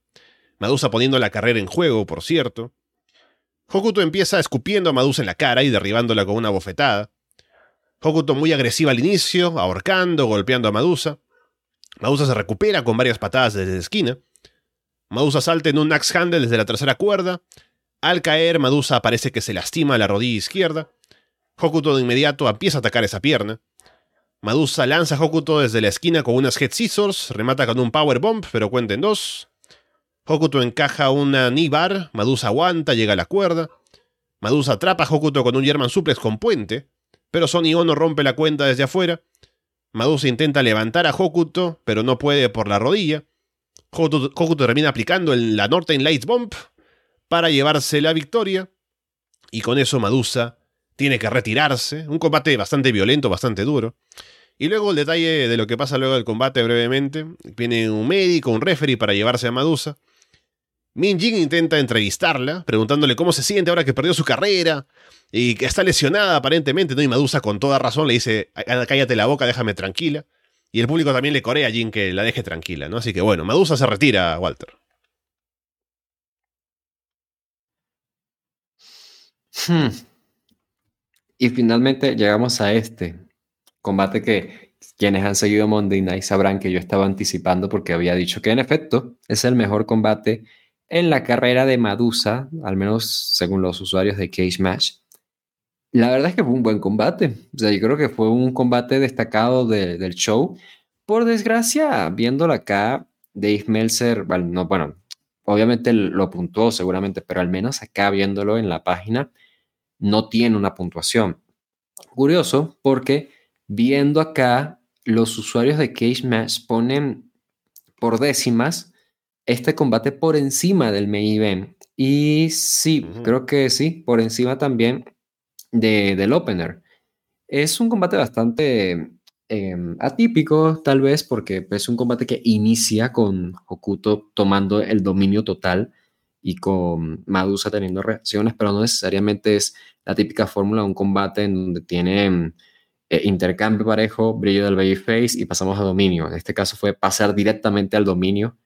Madusa poniendo la carrera en juego, por cierto. Hokuto empieza escupiendo a Madusa en la cara y derribándola con una bofetada. Hokuto muy agresiva al inicio, ahorcando, golpeando a Madusa. Madusa se recupera con varias patadas desde la esquina. Madusa salta en un axe handle desde la tercera cuerda. Al caer, Madusa parece que se lastima la rodilla izquierda. Hokuto de inmediato empieza a atacar esa pierna. Madusa lanza a Hokuto desde la esquina con unas Head Scissors, remata con un Power Bomb, pero cuenta en dos. Hokuto encaja una knee bar, Madusa aguanta, llega a la cuerda. Madusa atrapa a Hokuto con un German Suplex con puente, pero Sonny Ono rompe la cuenta desde afuera. Madusa intenta levantar a Hokuto, pero no puede por la rodilla. Hokuto, termina aplicando la Northern Lights Bomb para llevarse la victoria. Y con eso Madusa tiene que retirarse. Un combate bastante violento, bastante duro. Y luego el detalle de lo que pasa luego del combate brevemente. Viene un médico, un referee para llevarse a Madusa. Min Jin intenta entrevistarla, preguntándole cómo se siente ahora que perdió su carrera y que está lesionada aparentemente, ¿no? Y Madusa con toda razón le dice, cállate la boca, déjame tranquila. Y el público también le corea a Jin que la deje tranquila, ¿no? Así que bueno, Madusa se retira, Walter. Hmm. Y finalmente llegamos a este combate que quienes han seguido Monday Night sabrán que yo estaba anticipando porque había dicho que en efecto es el mejor combate en la carrera de Madusa, al menos según los usuarios de Cage Match. La verdad es que fue un buen combate. O sea, yo creo que fue un combate destacado del show. Por desgracia, viéndolo acá, Dave Meltzer, bueno, no, bueno, obviamente lo apuntó seguramente, pero al menos acá viéndolo en la página, no tiene una puntuación. Curioso porque viendo acá, los usuarios de Cage Match ponen por décimas este combate por encima del main event. Y sí, creo que sí, por encima también de, del opener. Es un combate bastante em, atípico, tal vez, porque es un combate que inicia con Hokuto tomando el dominio total y con Madusa teniendo reacciones, pero no necesariamente es la típica fórmula de un combate en donde tiene eh, intercambio parejo, brillo del babyface y pasamos a dominio. En este caso fue pasar directamente al dominio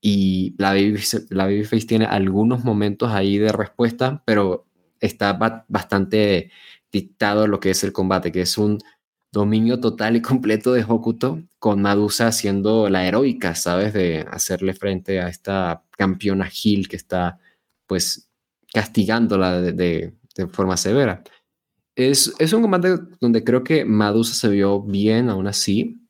y la, baby, la babyface tiene algunos momentos ahí de respuesta, pero está bastante dictado lo que es el combate, que es un dominio total y completo de Hokuto, con Madusa haciendo la heroica, ¿sabes? De hacerle frente a esta campeona Gil que está, pues, castigándola de, de, forma severa. Es, es, un combate donde creo que Madusa se vio bien aún así,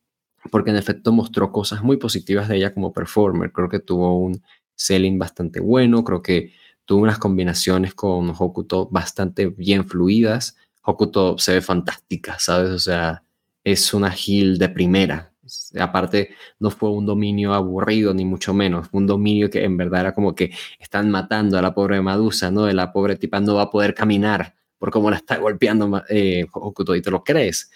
porque en efecto mostró cosas muy positivas de ella como performer. Creo que tuvo un selling bastante bueno, creo que tuvo unas combinaciones con Hokuto bastante bien fluidas Hokuto se ve fantástica, ¿sabes? O sea, es una heal de primera. Aparte, no fue un dominio aburrido, ni mucho menos. Fue un dominio que en verdad era como que están matando a la pobre Madusa, ¿no? De la pobre tipa no va a poder caminar por cómo la está golpeando eh, Hokuto, y te lo crees.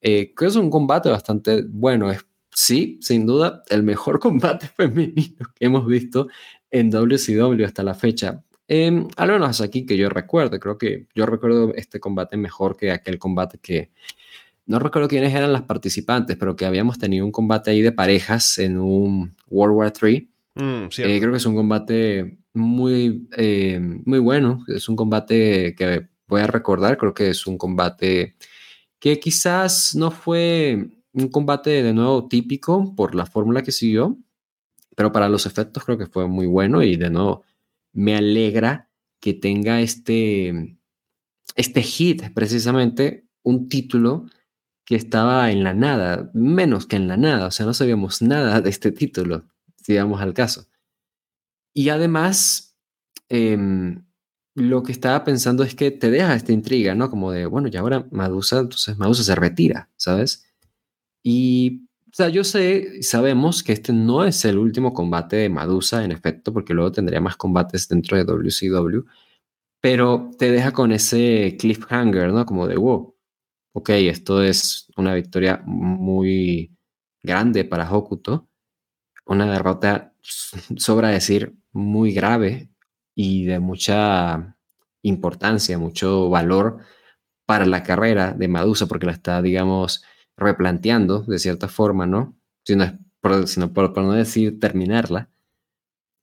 Eh, creo que es un combate bastante bueno. Es, sí, sin duda, el mejor combate femenino que hemos visto en WCW hasta la fecha. Eh, al menos aquí que yo recuerdo, creo que yo recuerdo este combate mejor que aquel combate que no recuerdo quiénes eran las participantes, pero que habíamos tenido un combate ahí de parejas en un World War III. Mm, eh, creo que es un combate muy, eh, muy bueno, es un combate que voy a recordar, creo que es un combate que quizás no fue un combate de nuevo típico por la fórmula que siguió, pero para los efectos creo que fue muy bueno y de nuevo me alegra que tenga este, este hit, precisamente un título que estaba en la nada, menos que en la nada, o sea, no sabíamos nada de este título, si vamos al caso. Y además, em, lo que estaba pensando es que te deja esta intriga, ¿no? Como de, bueno, y ahora Madusa, entonces Madusa se retira, ¿sabes? Y o sea, yo sé, sabemos que este no es el último combate de Madusa, en efecto, porque luego tendría más combates dentro de WCW, pero te deja con ese cliffhanger, ¿no? Como de, wow, ok, esto es una victoria muy grande para Hokuto, una derrota, sobra decir, muy grave y de mucha importancia, mucho valor para la carrera de Madusa, porque la está, digamos, replanteando de cierta forma, ¿no? Sino, por, sino por, no decir terminarla.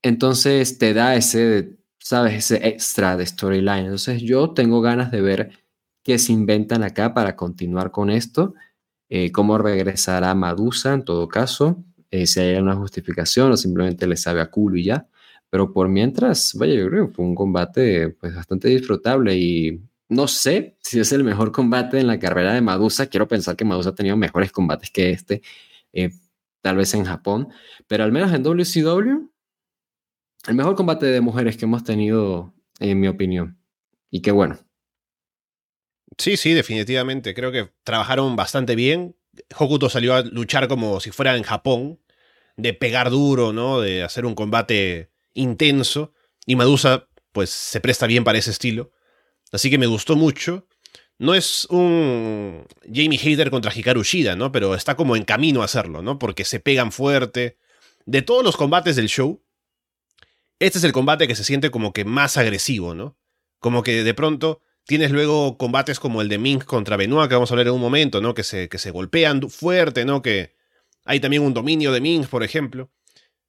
Entonces te da ese, ¿sabes? Ese extra de storyline. Entonces yo tengo ganas de ver qué se inventan acá para continuar con esto, eh, cómo regresará Madusa en todo caso, eh, si hay una justificación o simplemente le sabe a culo y ya. Pero por mientras, vaya, yo creo que fue un combate pues, bastante disfrutable y no sé si es el mejor combate en la carrera de Madusa. Quiero pensar que Madusa ha tenido mejores combates que este, eh, tal vez en Japón, pero al menos en WCW, el mejor combate de mujeres que hemos tenido, en mi opinión. Y qué bueno. Sí, sí, definitivamente. Creo que trabajaron bastante bien. Hokuto salió a luchar como si fuera en Japón, de pegar duro, ¿no? De hacer un combate intenso. Y Madusa, pues, se presta bien para ese estilo. Así que me gustó mucho. No es un Jamie Hader contra Hikaru Shida, ¿no? Pero está como en camino a hacerlo, ¿no? Porque se pegan fuerte. De todos los combates del show, este es el combate que se siente como que más agresivo, ¿no? Como que de pronto tienes luego combates como el de Mink contra Benoit, que vamos a hablar en un momento, ¿no? Que se, que se golpean fuerte, ¿no? Que hay también un dominio de Mink, por ejemplo.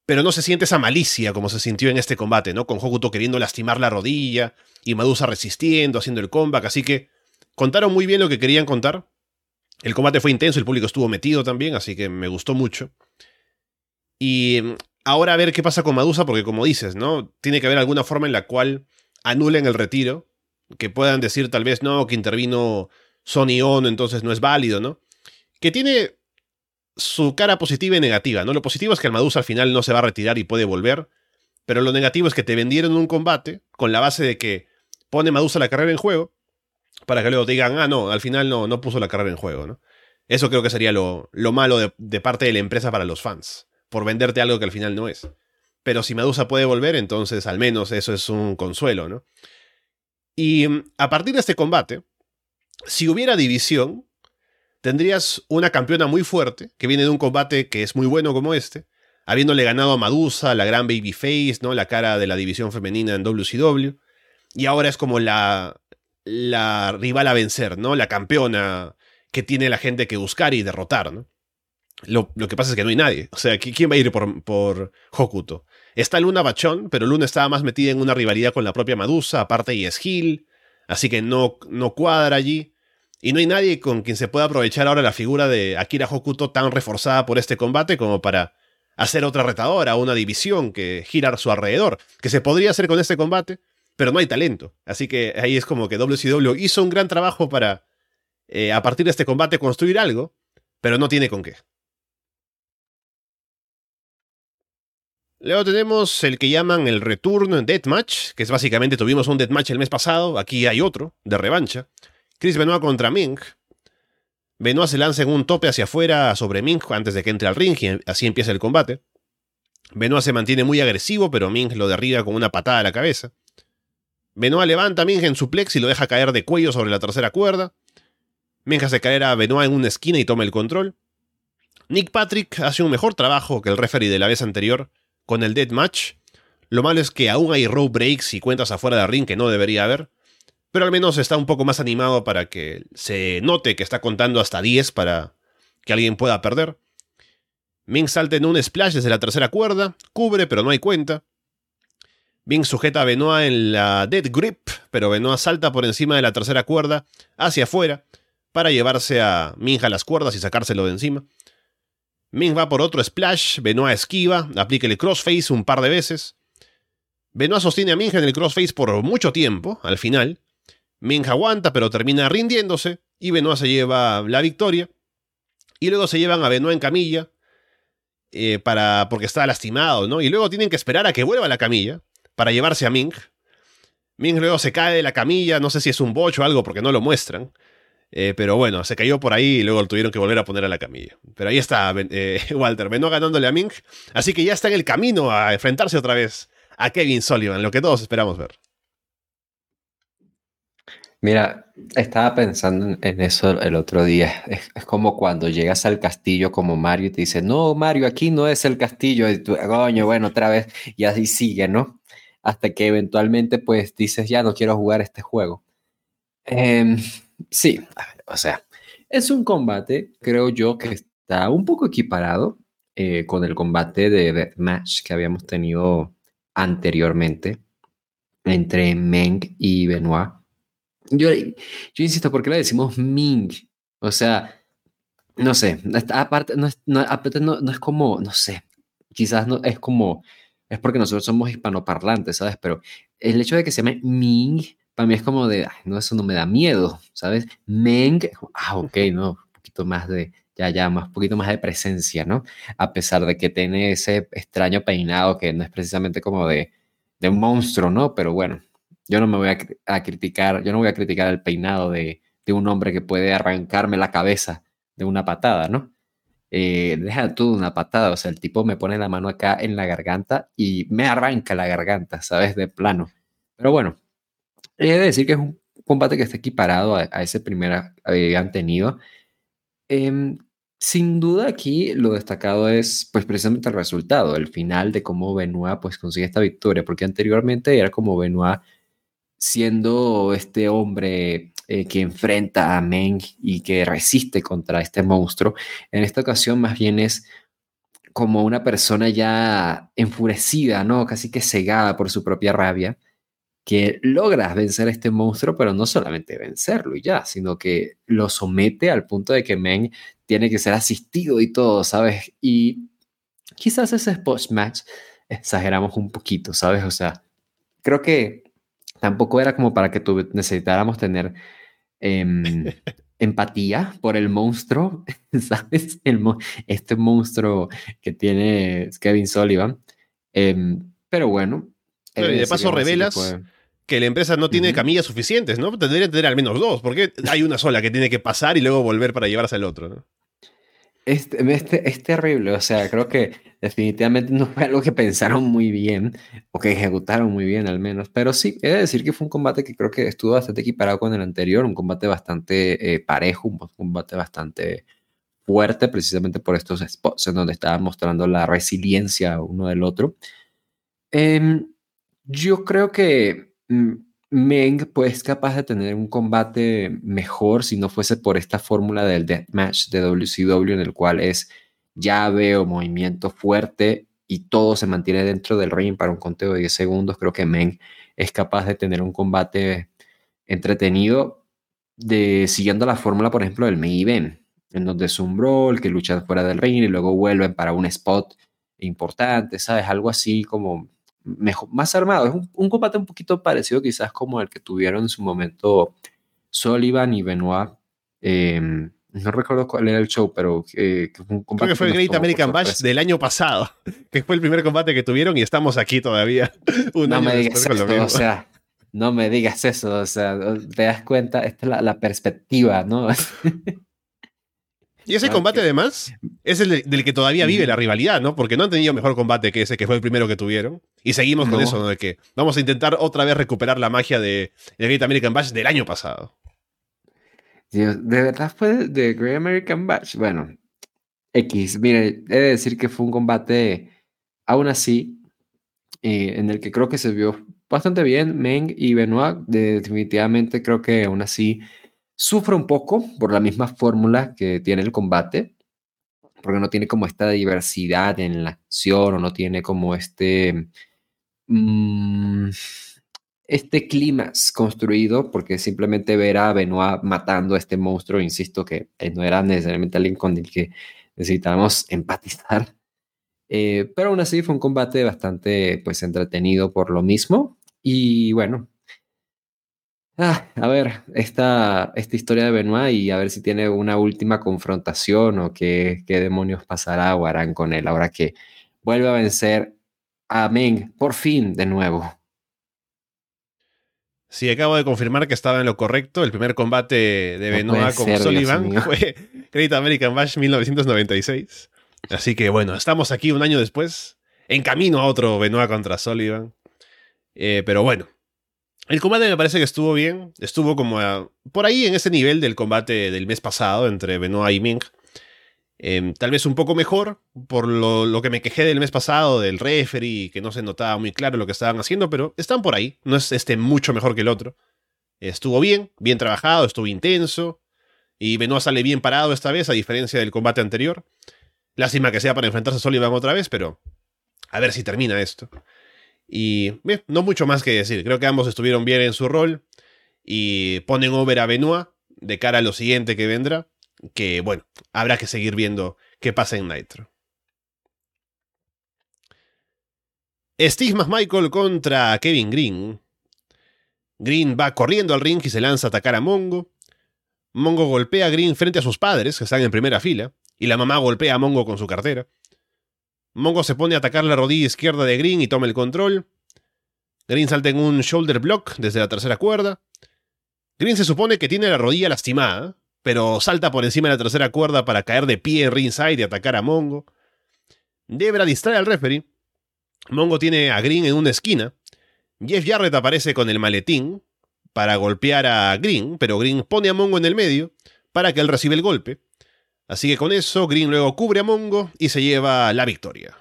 Pero no se siente esa malicia como se sintió en este combate, ¿no? Con Hokuto queriendo lastimar la rodilla, y Madusa resistiendo, haciendo el comeback, así que contaron muy bien lo que querían contar. El combate fue intenso, el público estuvo metido también, así que me gustó mucho. Y mm, ahora a ver qué pasa con Madusa, porque como dices, ¿no? Tiene que haber alguna forma en la cual anulen el retiro, que puedan decir tal vez no, que intervino Sony On, entonces no es válido, ¿no? Que tiene su cara positiva y negativa, ¿no? Lo positivo es que el Madusa al final no se va a retirar y puede volver, pero lo negativo es que te vendieron un combate con la base de que pone Madusa la carrera en juego para que luego digan, ah, no, al final no, no puso la carrera en juego, ¿no? Eso creo que sería lo, lo malo de, parte de la empresa para los fans, por venderte algo que al final no es. Pero si Madusa puede volver, entonces al menos eso es un consuelo, ¿no? Y mm, a partir de este combate, si hubiera división, tendrías una campeona muy fuerte, que viene de un combate que es muy bueno como este, habiéndole ganado a Madusa, la gran babyface, ¿no? La cara de la división femenina en WCW y ahora es como la, la rival a vencer, ¿no? La campeona que tiene la gente que buscar y derrotar, ¿no? Lo, que pasa es que no hay nadie. O sea, ¿quién va a ir por, por Hokuto? Está Luna Bachón, pero Luna estaba más metida en una rivalidad con la propia Madusa, aparte y es Gil, así que no, no cuadra allí. Y no hay nadie con quien se pueda aprovechar ahora la figura de Akira Hokuto tan reforzada por este combate como para hacer otra retadora, una división que gira a su alrededor, que se podría hacer con este combate, pero no hay talento. Así que ahí es como que WCW hizo un gran trabajo para, eh, a partir de este combate, construir algo, pero no tiene con qué. Luego tenemos el que llaman el Return Deathmatch, que es básicamente tuvimos un Deathmatch el mes pasado, aquí hay otro, de revancha. Chris Benoit contra Mink. Benoit se lanza en un tope hacia afuera sobre Mink antes de que entre al ring y así empieza el combate. Benoit se mantiene muy agresivo, pero Mink lo derriba con una patada a la cabeza. Benoit levanta a Minja en su plex y lo deja caer de cuello sobre la tercera cuerda. Minja hace caer a Benoit en una esquina y toma el control. Nick Patrick hace un mejor trabajo que el referee de la vez anterior con el dead match. Lo malo es que aún hay rope breaks y cuentas afuera del ring que no debería haber. Pero al menos está un poco más animado para que se note que está contando hasta 10 para que alguien pueda perder. Ming salta en un splash desde la tercera cuerda, cubre pero no hay cuenta. Ming sujeta a Benoit en la dead grip, pero Benoit salta por encima de la tercera cuerda hacia afuera para llevarse a Ming a las cuerdas y sacárselo de encima. Ming va por otro splash, Benoit esquiva, aplica el crossface un par de veces. Benoit sostiene a Ming en el crossface por mucho tiempo, al final. Ming aguanta, pero termina rindiéndose, y Benoit se lleva la victoria. Y luego se llevan a Benoit en camilla, eh, para, porque está lastimado, ¿no? Y luego tienen que esperar a que vuelva la camilla, para llevarse a Ming. Ming luego se cae de la camilla, no sé si es un bocho o algo, porque no lo muestran. Eh, pero bueno, se cayó por ahí y luego lo tuvieron que volver a poner a la camilla. Pero ahí está eh, Walter Benoit ganándole a Ming. Así que ya está en el camino a enfrentarse otra vez a Kevin Sullivan, lo que todos esperamos ver. Mira, estaba pensando en eso el otro día. Es, como cuando llegas al castillo como Mario y te dice, no, Mario, aquí no es el castillo. Y tú, coño, bueno, otra vez. Y así sigue, ¿no? Hasta que eventualmente, pues, dices, ya no quiero jugar este juego. Em, sí, o sea, es un combate, creo yo, que está un poco equiparado eh, con el combate de Deathmatch que habíamos tenido anteriormente entre Meng y Benoit. Yo, yo insisto, ¿por qué le decimos Ming? O sea, no sé, aparte no es, no, no, es como, no sé, quizás no es como, es porque nosotros somos hispanoparlantes, ¿sabes? Pero el hecho de que se llame Ming, para mí es como de, no, eso no me da miedo, ¿sabes? Meng, ah, ok, no, un poquito más de, ya, ya, más, un poquito más de presencia, ¿no? A pesar de que tiene ese extraño peinado que no es precisamente como de, de un monstruo, ¿no? Pero bueno, yo no me voy a, criticar, yo no voy a criticar el peinado de, de, un hombre que puede arrancarme la cabeza de una patada, ¿no? Eh, deja tú una patada, o sea, el tipo me pone la mano acá en la garganta y me arranca la garganta, ¿sabes? De plano. Pero bueno, he de decir que es un combate que está equiparado a, ese primer que han tenido. Eh, sin duda aquí lo destacado es pues precisamente el resultado, el final de cómo Benoit pues consigue esta victoria, porque anteriormente era como Benoit siendo este hombre eh, que enfrenta a Meng y que resiste contra este monstruo, en esta ocasión más bien es como una persona ya enfurecida, ¿no? Casi que cegada por su propia rabia, que logra vencer a este monstruo, pero no solamente vencerlo y ya, sino que lo somete al punto de que Meng tiene que ser asistido y todo, ¿sabes? Y quizás ese post-match exageramos un poquito, ¿sabes? O sea, creo que tampoco era como para que necesitáramos tener em, empatía por el monstruo, ¿sabes? El este monstruo que tiene Kevin Sullivan. Em, pero bueno. y de paso revelas que, la empresa no tiene camillas suficientes, ¿no? Tendría que tener al menos dos, porque hay una sola que tiene que pasar y luego volver para llevarse al otro, ¿no? Este, este, es terrible, o sea, creo que definitivamente no fue algo que pensaron muy bien o que ejecutaron muy bien al menos, pero sí, he de decir que fue un combate que creo que estuvo bastante equiparado con el anterior, un combate bastante eh, parejo, un combate bastante fuerte precisamente por estos spots en donde estaban mostrando la resiliencia uno del otro. Em, yo creo que... Meng pues capaz de tener un combate mejor si no fuese por esta fórmula del deathmatch de WCW en el cual es llave o movimiento fuerte y todo se mantiene dentro del ring para un conteo de 10 segundos. Creo que Meng es capaz de tener un combate entretenido siguiendo la fórmula, por ejemplo, del main event, en donde es un brawl que luchan fuera del ring y luego vuelven para un spot importante, ¿sabes? Algo así como más armado. Es un, combate un poquito parecido quizás como el que tuvieron en su momento Sullivan y Benoit. Em, no recuerdo cuál era el show, pero que fue un combate. Creo que fue el Great American Bash del año pasado, que fue el primer combate que tuvieron y estamos aquí todavía. no me digas eso, o sea, no me digas eso, o sea, te das cuenta, esta es la, la perspectiva, ¿no? Y ese combate, además, es el del que todavía vive la rivalidad, ¿no? Porque no han tenido mejor combate que ese, que fue el primero que tuvieron. Y seguimos con eso, ¿no? De que vamos a intentar otra vez recuperar la magia de, de Great American Bash del año pasado. Dios, ¿de verdad fue de Great American Bash? Bueno, X, mire, he de decir que fue un combate, aún así, eh, en el que creo que se vio bastante bien Meng y Benoit. definitivamente creo que aún así sufre un poco por la misma fórmula que tiene el combate, porque no tiene como esta diversidad en la acción o no tiene como este... Mm, este clima construido, porque simplemente ver a Benoit matando a este monstruo, insisto que no era necesariamente alguien con el que necesitábamos empatizar. Eh, pero aún así fue un combate bastante pues entretenido por lo mismo. Y bueno, ah, a ver, esta, esta historia de Benoit y a ver si tiene una última confrontación o qué, qué demonios pasará o harán con él ahora que vuelve a vencer a Meng por fin de nuevo. Sí, acabo de confirmar que estaba en lo correcto. El primer combate de Benoit con Sullivan fue Great American Bash 1996. Así que bueno, estamos aquí un año después, en camino a otro Benoit contra Sullivan. Eh, pero bueno, el combate me parece que estuvo bien. Estuvo como por ahí en ese nivel del combate del mes pasado entre Benoit y Ming. Em, tal vez un poco mejor por lo, que me quejé del mes pasado del referee, que no se notaba muy claro lo que estaban haciendo, pero están por ahí. No es este mucho mejor que el otro. Estuvo bien, bien trabajado, estuvo intenso. Y Benoit sale bien parado esta vez, a diferencia del combate anterior. Lástima que sea para enfrentarse a Sullivan otra vez, pero a ver si termina esto. Y no mucho más que decir. Creo que ambos estuvieron bien en su rol. Y ponen over a Benoit de cara a lo siguiente que vendrá que bueno, habrá que seguir viendo qué pasa en Nitro. Steve McMichael contra Kevin Green. Green va corriendo al ring y se lanza a atacar a Mongo. Mongo golpea a Green frente a sus padres, que están en primera fila, y la mamá golpea a Mongo con su cartera. Mongo se pone a atacar la rodilla izquierda de Green y toma el control. Green salta en un shoulder block desde la tercera cuerda. Green se supone que tiene la rodilla lastimada, pero salta por encima de la tercera cuerda para caer de pie en ringside y atacar a Mongo. Debra distrae al referee. Mongo tiene a Green en una esquina. Jeff Jarrett aparece con el maletín para golpear a Green, pero Green pone a Mongo en el medio para que él reciba el golpe. Así que con eso, Green luego cubre a Mongo y se lleva la victoria.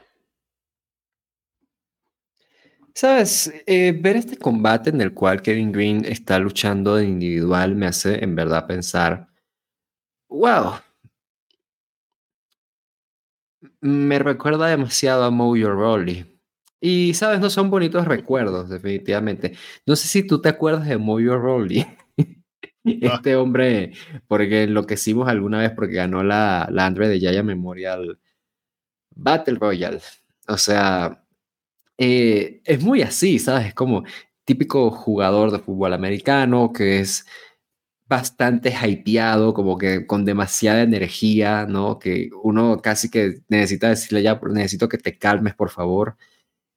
Sabes, eh, ver este combate en el cual Kevin Green está luchando de individual me hace en verdad pensar Wow. Me recuerda demasiado a Mojo Rawley. Y, sabes, no son bonitos recuerdos, definitivamente. No sé si tú te acuerdas de Mojo Rawley. este hombre, porque enloquecimos alguna vez porque ganó la, la Andre de Yaya Memorial Battle Royale. O sea, eh, es muy así, ¿sabes? Es como típico jugador de fútbol americano que es bastante hypeado, como que con demasiada energía, ¿no? Que uno casi que necesita decirle ya, necesito que te calmes, por favor.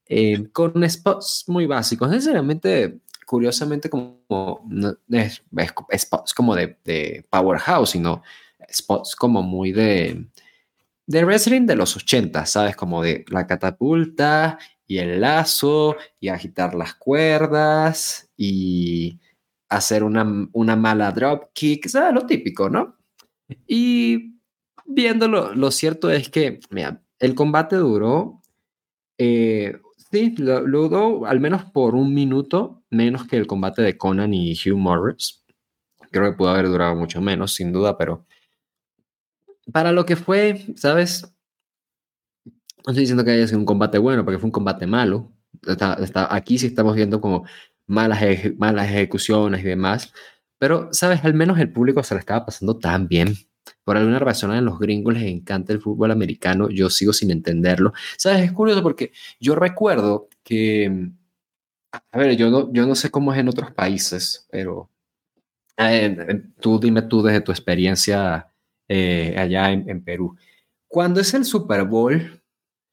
Eh, con spots muy básicos, necesariamente, curiosamente, como no, es, spots como de, de, powerhouse, sino spots como muy de, de wrestling de los 80, ¿sabes? Como de la catapulta y el lazo y agitar las cuerdas y hacer una, una mala drop kick, sea, Lo típico, ¿no? Y viéndolo, lo cierto es que, mira, el combate duró, eh, sí, lo, duró al menos por un minuto menos que el combate de Conan y Hugh Morris. Creo que pudo haber durado mucho menos, sin duda, pero para lo que fue, ¿sabes? No estoy diciendo que haya sido un combate bueno, porque fue un combate malo. Está, está, aquí sí estamos viendo como malas, malas ejecuciones y demás. Pero, ¿sabes? Al menos el público se la estaba pasando tan bien. Por alguna razón a los gringos les encanta el fútbol americano. Yo sigo sin entenderlo. ¿Sabes? Es curioso porque yo recuerdo que... A ver, yo no, yo no sé cómo es en otros países, pero eh, tú dime tú desde tu experiencia eh, allá en, en Perú. Cuando es el Super Bowl,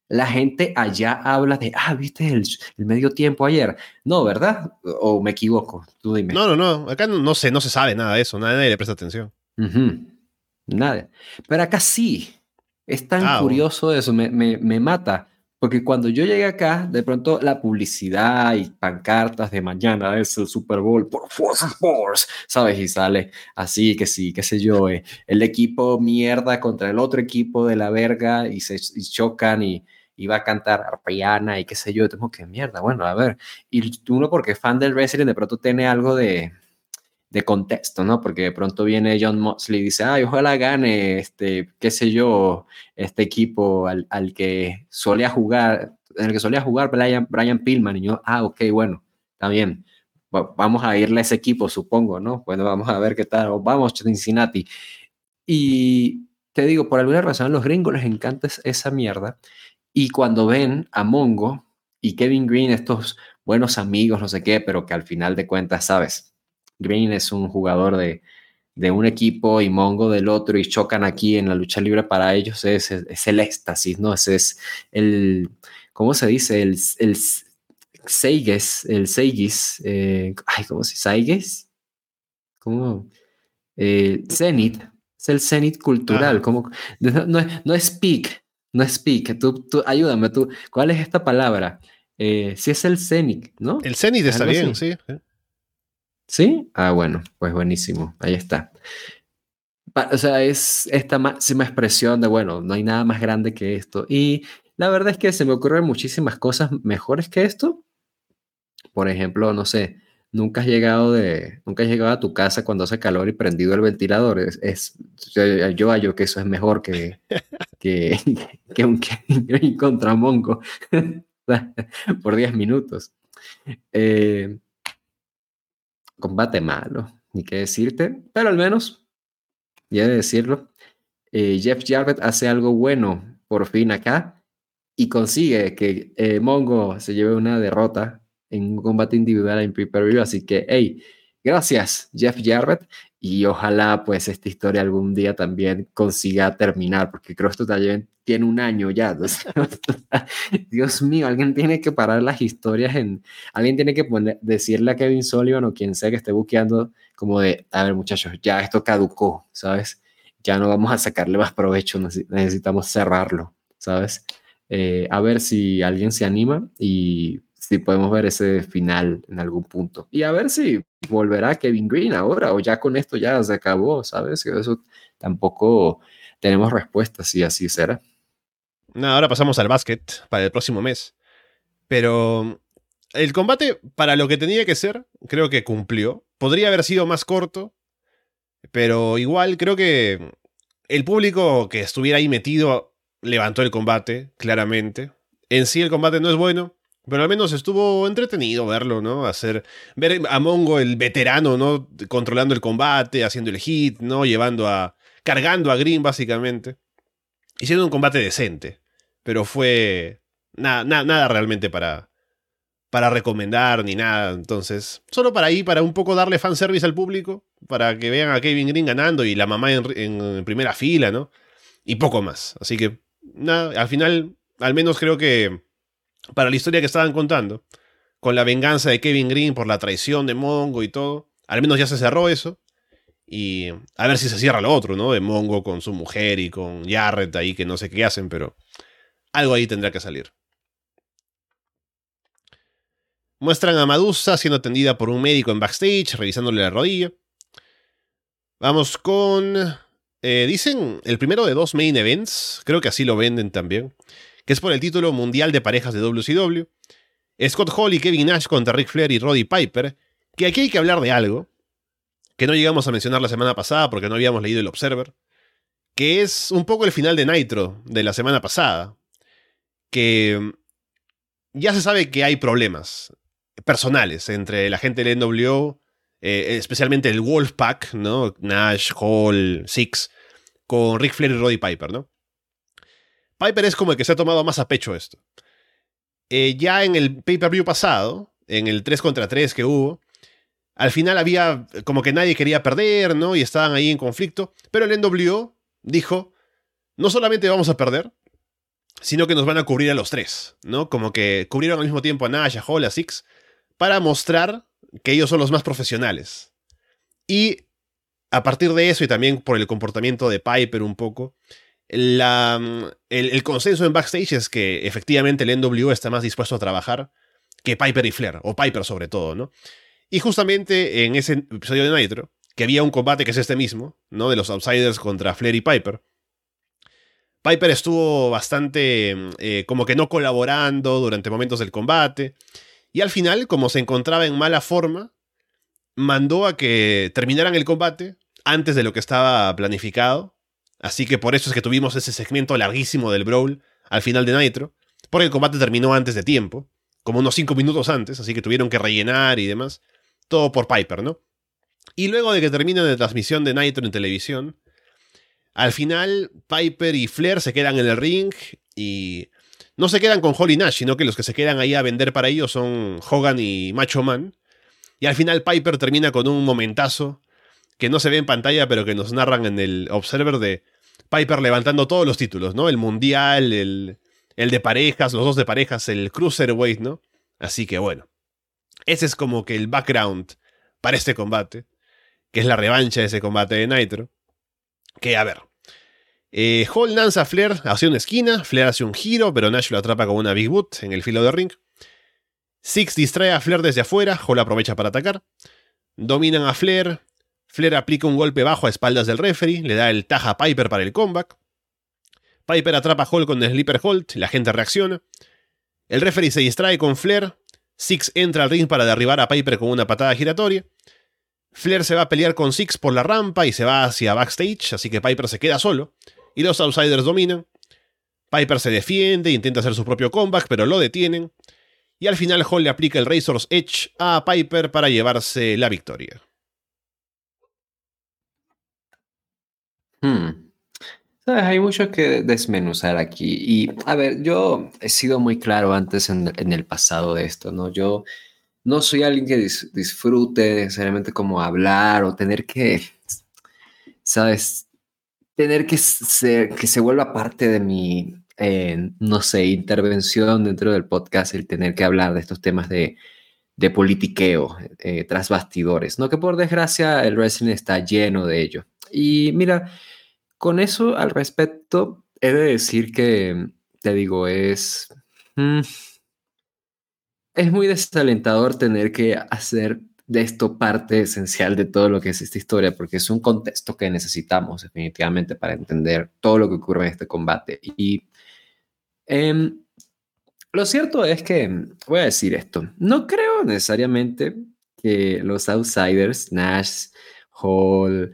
la gente allá habla de, ah, viste el, medio tiempo ayer. No, ¿verdad? ¿O me equivoco? Tú dime. No, no, no. Acá no, no, se, no se sabe nada de eso. Nadie, le presta atención. Nada. Pero acá sí. Es tan ah, curioso eso. Me, me, me, mata. Porque cuando yo llegué acá, de pronto la publicidad y pancartas de mañana es el Super Bowl por Force Force, ¿sabes? Y sale así, que sí, qué sé yo, eh, el equipo mierda contra el otro equipo de la verga y se y chocan y iba a cantar arpiana y qué sé yo, tengo que mierda, bueno, a ver, y uno porque es fan del wrestling de pronto tiene algo de, de contexto, ¿no? Porque de pronto viene John Moxley y dice, ay, ojalá gane, este, qué sé yo, este equipo al, al que solía jugar, en el que solía jugar Brian, Brian Pillman, y yo, ah, ok, bueno, está bien, vamos a irle a ese equipo, supongo, ¿no? Bueno, vamos a ver qué tal, vamos, Cincinnati. Y te digo, por alguna razón a los gringos les encanta esa mierda. Y cuando ven a Mongo y Kevin Green, estos buenos amigos, no sé qué, pero que al final de cuentas, sabes, Green es un jugador de, de un equipo y Mongo del otro y chocan aquí en la lucha libre para ellos, es, es, el éxtasis, ¿no? Ese es el, ¿cómo se dice? El, el Seiges, el Seigis, eh, ay, ¿cómo se Seiges? ¿Cómo? Eh, Zenith, es el Zenith cultural, como, no, no, es peak, no es peak, tú, tú, ayúdame, tú, ¿cuál es esta palabra? Eh, si es el Zenith, ¿no? El Zenith está bien, sí. ¿Sí? Ah, bueno, pues buenísimo, ahí está. O sea, es esta máxima expresión de, bueno, no hay nada más grande que esto. Y la verdad es que se me ocurren muchísimas cosas mejores que esto, por ejemplo, no sé, nunca has llegado de, nunca has llegado a tu casa cuando hace calor y prendido el ventilador. Es, yo hallo que eso es mejor que, que, que un contra Mongo por 10 minutos. Eh, combate malo, ni qué decirte, pero al menos, ya de decirlo, eh, Jeff Jarrett hace algo bueno por fin acá y consigue que eh, Mongo se lleve una derrota en un combate individual en pay-per-view. Así que, hey, gracias Jeff Jarrett y ojalá pues esta historia algún día también consiga terminar, porque creo que esto tiene un año ya. Dios mío, alguien tiene que parar las historias en, alguien tiene que poner, decirle a Kevin Sullivan o quien sea que esté buqueando como de, a ver muchachos, ya esto caducó, ¿sabes? Ya no vamos a sacarle más provecho, necesitamos cerrarlo, ¿sabes? Eh, a ver si alguien se anima y si podemos ver ese final en algún punto. Y a ver si volverá Kevin Green ahora o ya con esto ya se acabó, ¿sabes? Que eso tampoco tenemos respuestas si así será. Ahora pasamos al básquet para el próximo mes. Pero el combate, para lo que tenía que ser, creo que cumplió. Podría haber sido más corto, pero igual creo que el público que estuviera ahí metido levantó el combate, claramente. En sí el combate no es bueno, pero al menos estuvo entretenido verlo, ¿no? Hacer, ver a Mongo, el veterano, ¿no? Controlando el combate, haciendo el hit, ¿no? Llevando a. cargando a Green, básicamente. Siendo un combate decente. Pero fue. Nada, nada realmente para. para recomendar ni nada. Entonces, solo para ahí, para un poco darle fanservice al público. Para que vean a Kevin Green ganando y la mamá en, en primera fila, ¿no? Y poco más. Así que, nada, al final, al menos creo que para la historia que estaban contando, con la venganza de Kevin Green por la traición de Mongo y todo. Al menos ya se cerró eso. Y a ver si se cierra lo otro, ¿no? De Mongo con su mujer y con Jarrett ahí, que no sé qué hacen, pero algo ahí tendrá que salir. Muestran a Madusa siendo atendida por un médico en backstage, revisándole la rodilla. Vamos con... Eh, dicen el primero de dos main events, creo que así lo venden también que es por el título mundial de parejas de WCW. Scott Hall y Kevin Nash contra Ric Flair y Roddy Piper, que aquí hay que hablar de algo, que no llegamos a mencionar la semana pasada porque no habíamos leído el Observer, que es un poco el final de Nitro de la semana pasada, que ya se sabe que hay problemas personales entre la gente del NWO, eh, especialmente el Wolfpack, ¿no? Nash, Hall, Six, con Ric Flair y Roddy Piper, ¿no? Piper es como el que se ha tomado más a pecho esto. Eh, ya en el pay-per-view pasado, en el 3 contra 3 que hubo, al final había como que nadie quería perder, ¿no? Y estaban ahí en conflicto, pero el NWO dijo, no solamente vamos a perder, sino que nos van a cubrir a los tres, ¿no? Como que cubrieron al mismo tiempo a Nash, a Hall, a Six, para mostrar que ellos son los más profesionales. Y a partir de eso, y también por el comportamiento de Piper un poco, mm, el, consenso en backstage es que efectivamente el NWO está más dispuesto a trabajar que Piper y Flair, o Piper sobre todo, ¿no? Y justamente en ese episodio de Nitro, que había un combate que es este mismo, ¿no? De los Outsiders contra Flair y Piper. Piper estuvo bastante eh, como que no colaborando durante momentos del combate. Y al final, como se encontraba en mala forma, mandó a que terminaran el combate antes de lo que estaba planificado. Así que por eso es que tuvimos ese segmento larguísimo del Brawl al final de Nitro. Porque el combate terminó antes de tiempo, como unos 5 minutos antes, así que tuvieron que rellenar y demás. Todo por Piper, ¿no? Y luego de que termine la transmisión de Nitro en televisión, al final Piper y Flair se quedan en el ring y no se quedan con Holly Nash, sino que los que se quedan ahí a vender para ellos son Hogan y Macho Man. Y al final Piper termina con un momentazo que no se ve en pantalla, pero que nos narran en el Observer de Piper levantando todos los títulos, ¿no? El Mundial, el, el de parejas, los dos de parejas, el Cruiserweight, ¿no? Así que bueno, ese es como que el background para este combate, que es la revancha de ese combate de Nitro. Que a ver, eh, Hall lanza a Flair hacia una esquina, Flair hace un giro, pero Nash lo atrapa con una Big Boot en el filo de ring. Six distrae a Flair desde afuera, Hall aprovecha para atacar. Dominan a Flair, Flair aplica un golpe bajo a espaldas del referee, le da el taja a Piper para el comeback. Piper atrapa a Hall con el Sleeper Hold, la gente reacciona. El referee se distrae con Flair, Six entra al ring para derribar a Piper con una patada giratoria. Flair se va a pelear con Six por la rampa y se va hacia backstage, así que Piper se queda solo y los Outsiders dominan. Piper se defiende, intenta hacer su propio comeback, pero lo detienen. Y al final Hall le aplica el Razor's Edge a Piper para llevarse la victoria. Hmm. Hay mucho que desmenuzar aquí. Y a ver, yo he sido muy claro antes en, el pasado de esto, ¿no? Yo no soy alguien que disfrute necesariamente como hablar o tener que, ¿sabes? tener que, ser, que se vuelva parte de mi, eh, no sé, intervención dentro del podcast, el tener que hablar de estos temas de, politiqueo eh, tras bastidores, ¿no? Que por desgracia el wrestling está lleno de ello. Y mira, con eso al respecto, he de decir que, te digo, es... Mm, es muy desalentador tener que hacer de esto parte esencial de todo lo que es esta historia, porque es un contexto que necesitamos definitivamente para entender todo lo que ocurre en este combate. Y em, lo cierto es que, voy a decir esto, no creo necesariamente que los outsiders, Nash, Hall,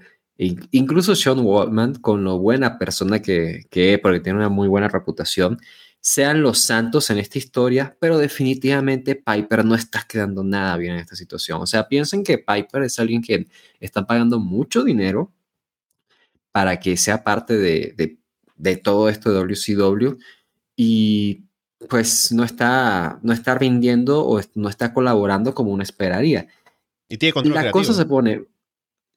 incluso Sean Waltman, con lo buena persona que, que es, porque tiene una muy buena reputación, sean los santos en esta historia, pero definitivamente Piper no está quedando nada bien en esta situación. O sea, piensen que Piper es alguien que está pagando mucho dinero para que sea parte de, de, todo esto de WCW y pues no está, no está rindiendo o no está colaborando como uno esperaría. Y tiene control la cosa se pone,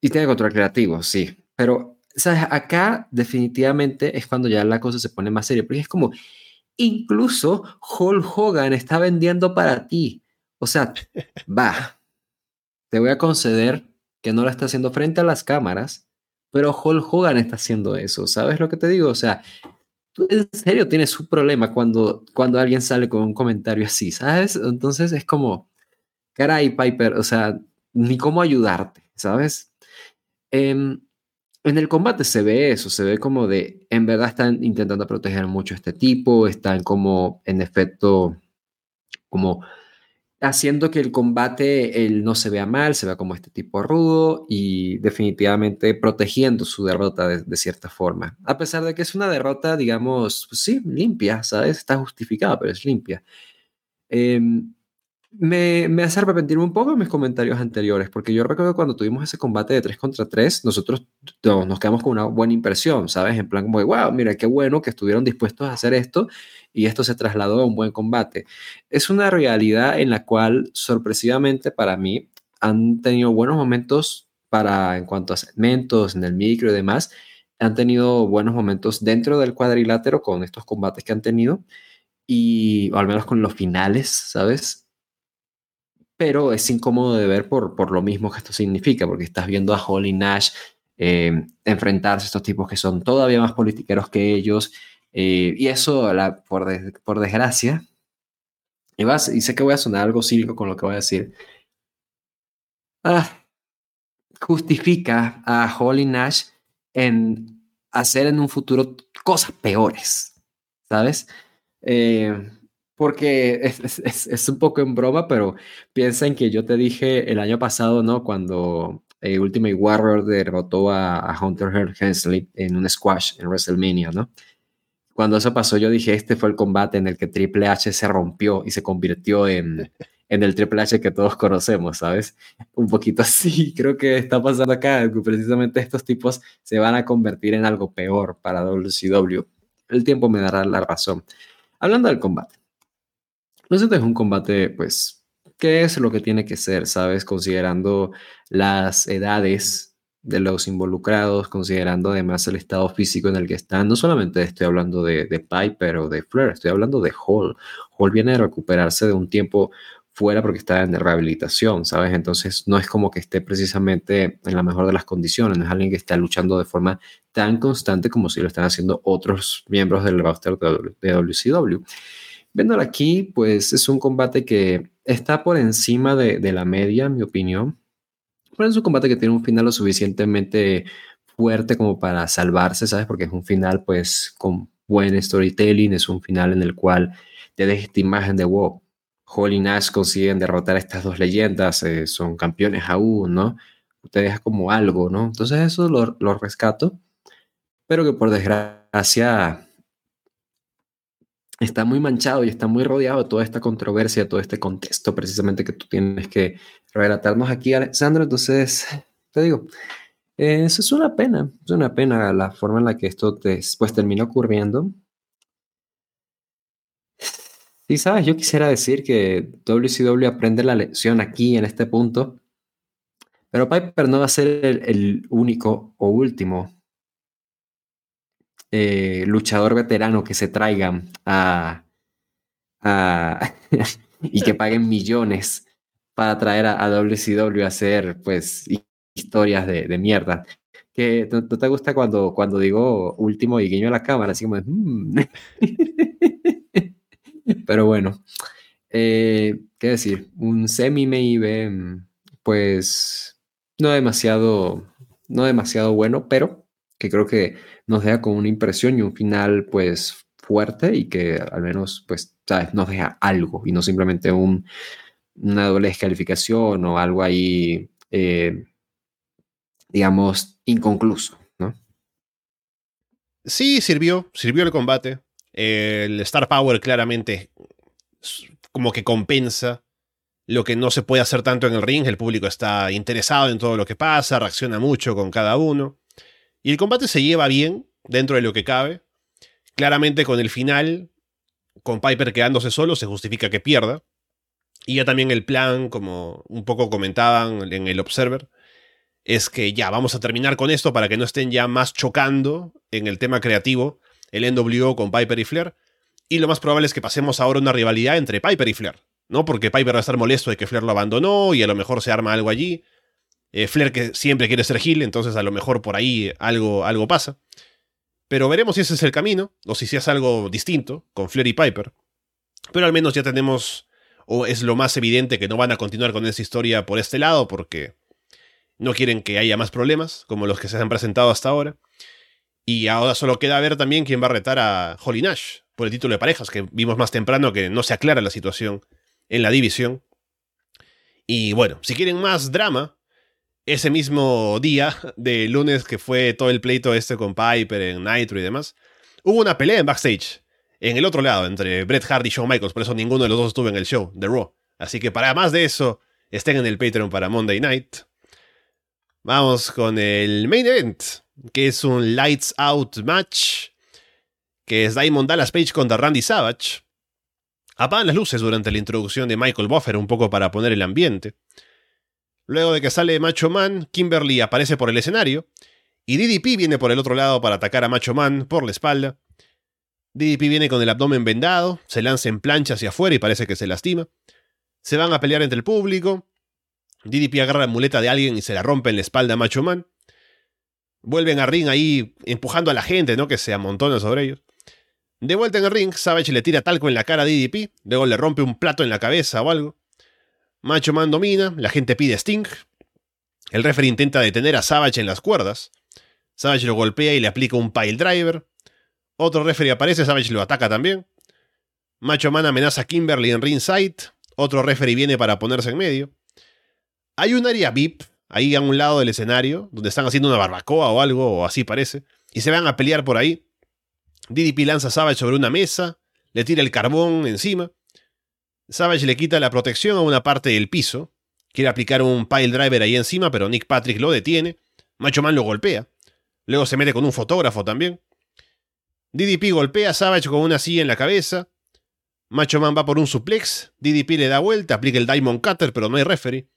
y tiene control creativo, sí, pero ¿sabes? acá definitivamente es cuando ya la cosa se pone más seria, porque es como, Incluso Hulk Hogan está vendiendo para ti. O sea, va, te voy a conceder que no lo está haciendo frente a las cámaras, pero Hulk Hogan está haciendo eso. ¿Sabes lo que te digo? O sea, tú en serio tienes un problema cuando, cuando alguien sale con un comentario así, ¿sabes? Entonces es como, caray, Piper, o sea, ni cómo ayudarte, ¿sabes? Eh, en el combate se ve eso, se ve como de, en verdad están intentando proteger mucho a este tipo, están como, en efecto, como haciendo que el combate él no se vea mal, se vea como este tipo rudo y definitivamente protegiendo su derrota de, cierta forma. A pesar de que es una derrota, digamos, pues sí, limpia, ¿sabes? Está justificada, pero es limpia. Eh, me, me, hace arrepentirme un poco mis comentarios anteriores, porque yo recuerdo cuando tuvimos ese combate de 3 contra 3, nosotros nos quedamos con una buena impresión, ¿sabes? En plan como de, wow, mira, qué bueno que estuvieron dispuestos a hacer esto y esto se trasladó a un buen combate. Es una realidad en la cual, sorpresivamente para mí, han tenido buenos momentos para, en cuanto a segmentos, en el micro y demás, han tenido buenos momentos dentro del cuadrilátero con estos combates que han tenido y o al menos con los finales, ¿sabes? Pero es incómodo de ver por, por lo mismo que esto significa, porque estás viendo a Holly Nash eh, enfrentarse a estos tipos que son todavía más politiqueros que ellos, eh, y eso, la, por, por desgracia, y, vas, y sé que voy a sonar algo cínico con lo que voy a decir, ah, justifica a Holly Nash en hacer en un futuro cosas peores, ¿sabes? Eh, porque es, un poco en broma, pero piensa en que yo te dije el año pasado, ¿no? Cuando eh, Ultimate Warrior derrotó a, Hunter Hearst Hensley en un squash en WrestleMania, ¿no? Cuando eso pasó, yo dije, este fue el combate en el que Triple H se rompió y se convirtió en, en el Triple H que todos conocemos, ¿sabes? Un poquito así, creo que está pasando acá, que precisamente estos tipos se van a convertir en algo peor para WCW. El tiempo me dará la razón. Hablando del combate. No sé, es un combate, pues, ¿qué es lo que tiene que ser, sabes? Considerando las edades de los involucrados, considerando además el estado físico en el que están. No solamente estoy hablando de, de Piper o de Flair, estoy hablando de Hall. Hall viene a recuperarse de un tiempo fuera porque está en rehabilitación, ¿sabes? Entonces no es como que esté precisamente en la mejor de las condiciones, no es alguien que está luchando de forma tan constante como si lo están haciendo otros miembros del roster de WCW. Viéndolo aquí, pues es un combate que está por encima de, la media, en mi opinión. Pero es un combate que tiene un final lo suficientemente fuerte como para salvarse, ¿sabes? Porque es un final, pues, con buen storytelling, es un final en el cual te deja esta imagen de wow, Holly Nash consiguen derrotar a estas dos leyendas, eh, son campeones aún, ¿no? Te deja como algo, ¿no? Entonces eso lo, lo rescato, pero que por desgracia está muy manchado y está muy rodeado de toda esta controversia, todo este contexto precisamente que tú tienes que relatarnos aquí, Alexandro. Entonces, te digo, eso es una pena, es una pena la forma en la que esto después termina ocurriendo. Sí, sabes, yo quisiera decir que WCW aprende la lección aquí en este punto, pero Piper no va a ser el, único o último eh, luchador veterano que se traigan a, y que paguen millones para traer a, WCW a hacer pues historias de, mierda. Que no, te gusta cuando, cuando digo último y guiño a la cámara, así como mm". Pero bueno, eh, ¿qué decir? Un semi-main pues no demasiado, no demasiado bueno, pero que creo que nos deja con una impresión y un final pues fuerte y que al menos pues, ¿sabes? Nos deja algo y no simplemente un, una doble descalificación o algo ahí, eh, digamos, inconcluso, ¿no? Sí, sirvió, sirvió el combate. El Star Power claramente como que compensa lo que no se puede hacer tanto en el ring. El público está interesado en todo lo que pasa, reacciona mucho con cada uno. Y el combate se lleva bien dentro de lo que cabe. Claramente con el final, con Piper quedándose solo, se justifica que pierda. Y ya también el plan, como un poco comentaban en el Observer, es que ya vamos a terminar con esto para que no estén ya más chocando en el tema creativo el NWO con Piper y Flair. Y lo más probable es que pasemos ahora una rivalidad entre Piper y Flair, ¿no? Porque Piper va a estar molesto de que Flair lo abandonó y a lo mejor se arma algo allí. Eh, Flair que siempre quiere ser Gil, entonces a lo mejor por ahí algo, algo pasa. Pero veremos si ese es el camino, o si se hace algo distinto con Flair y Piper. Pero al menos ya tenemos, o es lo más evidente que no van a continuar con esa historia por este lado, porque no quieren que haya más problemas, como los que se han presentado hasta ahora. Y ahora solo queda ver también quién va a retar a Holly Nash por el título de parejas, que vimos más temprano que no se aclara la situación en la división. Y bueno, si quieren más drama, ese mismo día de lunes que fue todo el pleito este con Piper en Nitro y demás, hubo una pelea en backstage, en el otro lado, entre Bret Hart y Shawn Michaels, por eso ninguno de los dos estuvo en el show de Raw. Así que para más de eso, estén en el Patreon para Monday Night. Vamos con el main event que es un Lights Out match, que es Diamond Dallas Page contra Randy Savage. Apagan las luces durante la introducción de Michael Buffer un poco para poner el ambiente. Luego de que sale Macho Man, Kimberly aparece por el escenario y DDP viene por el otro lado para atacar a Macho Man por la espalda. DDP viene con el abdomen vendado, se lanza en plancha hacia afuera y parece que se lastima. Se van a pelear entre el público. DDP agarra la muleta de alguien y se la rompe en la espalda a Macho Man vuelven a ring ahí empujando a la gente, ¿no? Que se amontona sobre ellos. De vuelta en el ring, Savage le tira talco en la cara a DDP, luego le rompe un plato en la cabeza o algo. Macho Man domina, la gente pide Sting. El referee intenta detener a Savage en las cuerdas. Savage lo golpea y le aplica un pile driver. Otro referee aparece, Savage lo ataca también. Macho Man amenaza a Kimberly en ringside. Otro referee viene para ponerse en medio. Hay un área VIP ahí a un lado del escenario, donde están haciendo una barbacoa o algo, o así parece, y se van a pelear por ahí. DDP lanza a Savage sobre una mesa, le tira el carbón encima. Savage le quita la protección a una parte del piso. Quiere aplicar un pile driver ahí encima, pero Nick Patrick lo detiene. Macho Man lo golpea. Luego se mete con un fotógrafo también. DDP golpea a Savage con una silla en la cabeza. Macho Man va por un suplex. DDP le da vuelta, aplica el Diamond Cutter, pero no hay referee.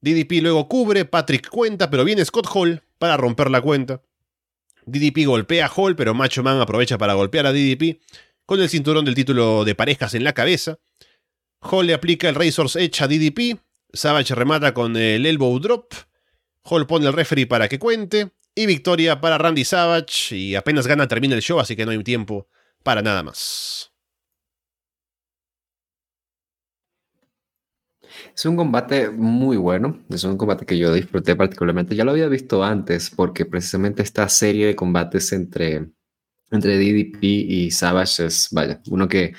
DDP luego cubre, Patrick cuenta, pero viene Scott Hall para romper la cuenta. DDP golpea a Hall, pero Macho Man aprovecha para golpear a DDP con el cinturón del título de parejas en la cabeza. Hall le aplica el Razor's Edge a DDP. Savage remata con el Elbow Drop. Hall pone el referee para que cuente. Y victoria para Randy Savage. Y apenas gana termina el show, así que no hay tiempo para nada más. Es un combate muy bueno, es un combate que yo disfruté particularmente. Ya lo había visto antes porque precisamente esta serie de combates entre, entre DDP y Savage es, vaya, uno que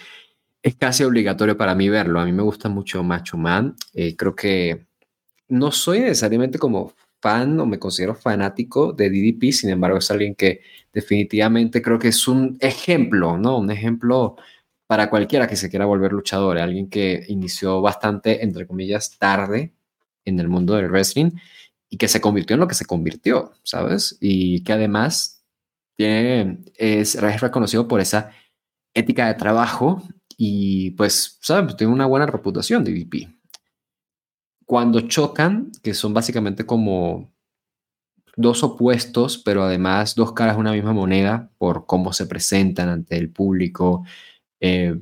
es casi obligatorio para mí verlo. A mí me gusta mucho Macho Man. Eh, creo que no soy necesariamente como fan o me considero fanático de DDP, sin embargo es alguien que definitivamente creo que es un ejemplo, ¿no? Un ejemplo para cualquiera que se quiera volver luchador, alguien que inició bastante, entre comillas, tarde en el mundo del wrestling y que se convirtió en lo que se convirtió, ¿sabes? Y que además tiene, es, reconocido por esa ética de trabajo y pues, ¿sabes? Tiene una buena reputación DDP. Cuando chocan, que son básicamente como dos opuestos, pero además dos caras de una misma moneda por cómo se presentan ante el público, eh,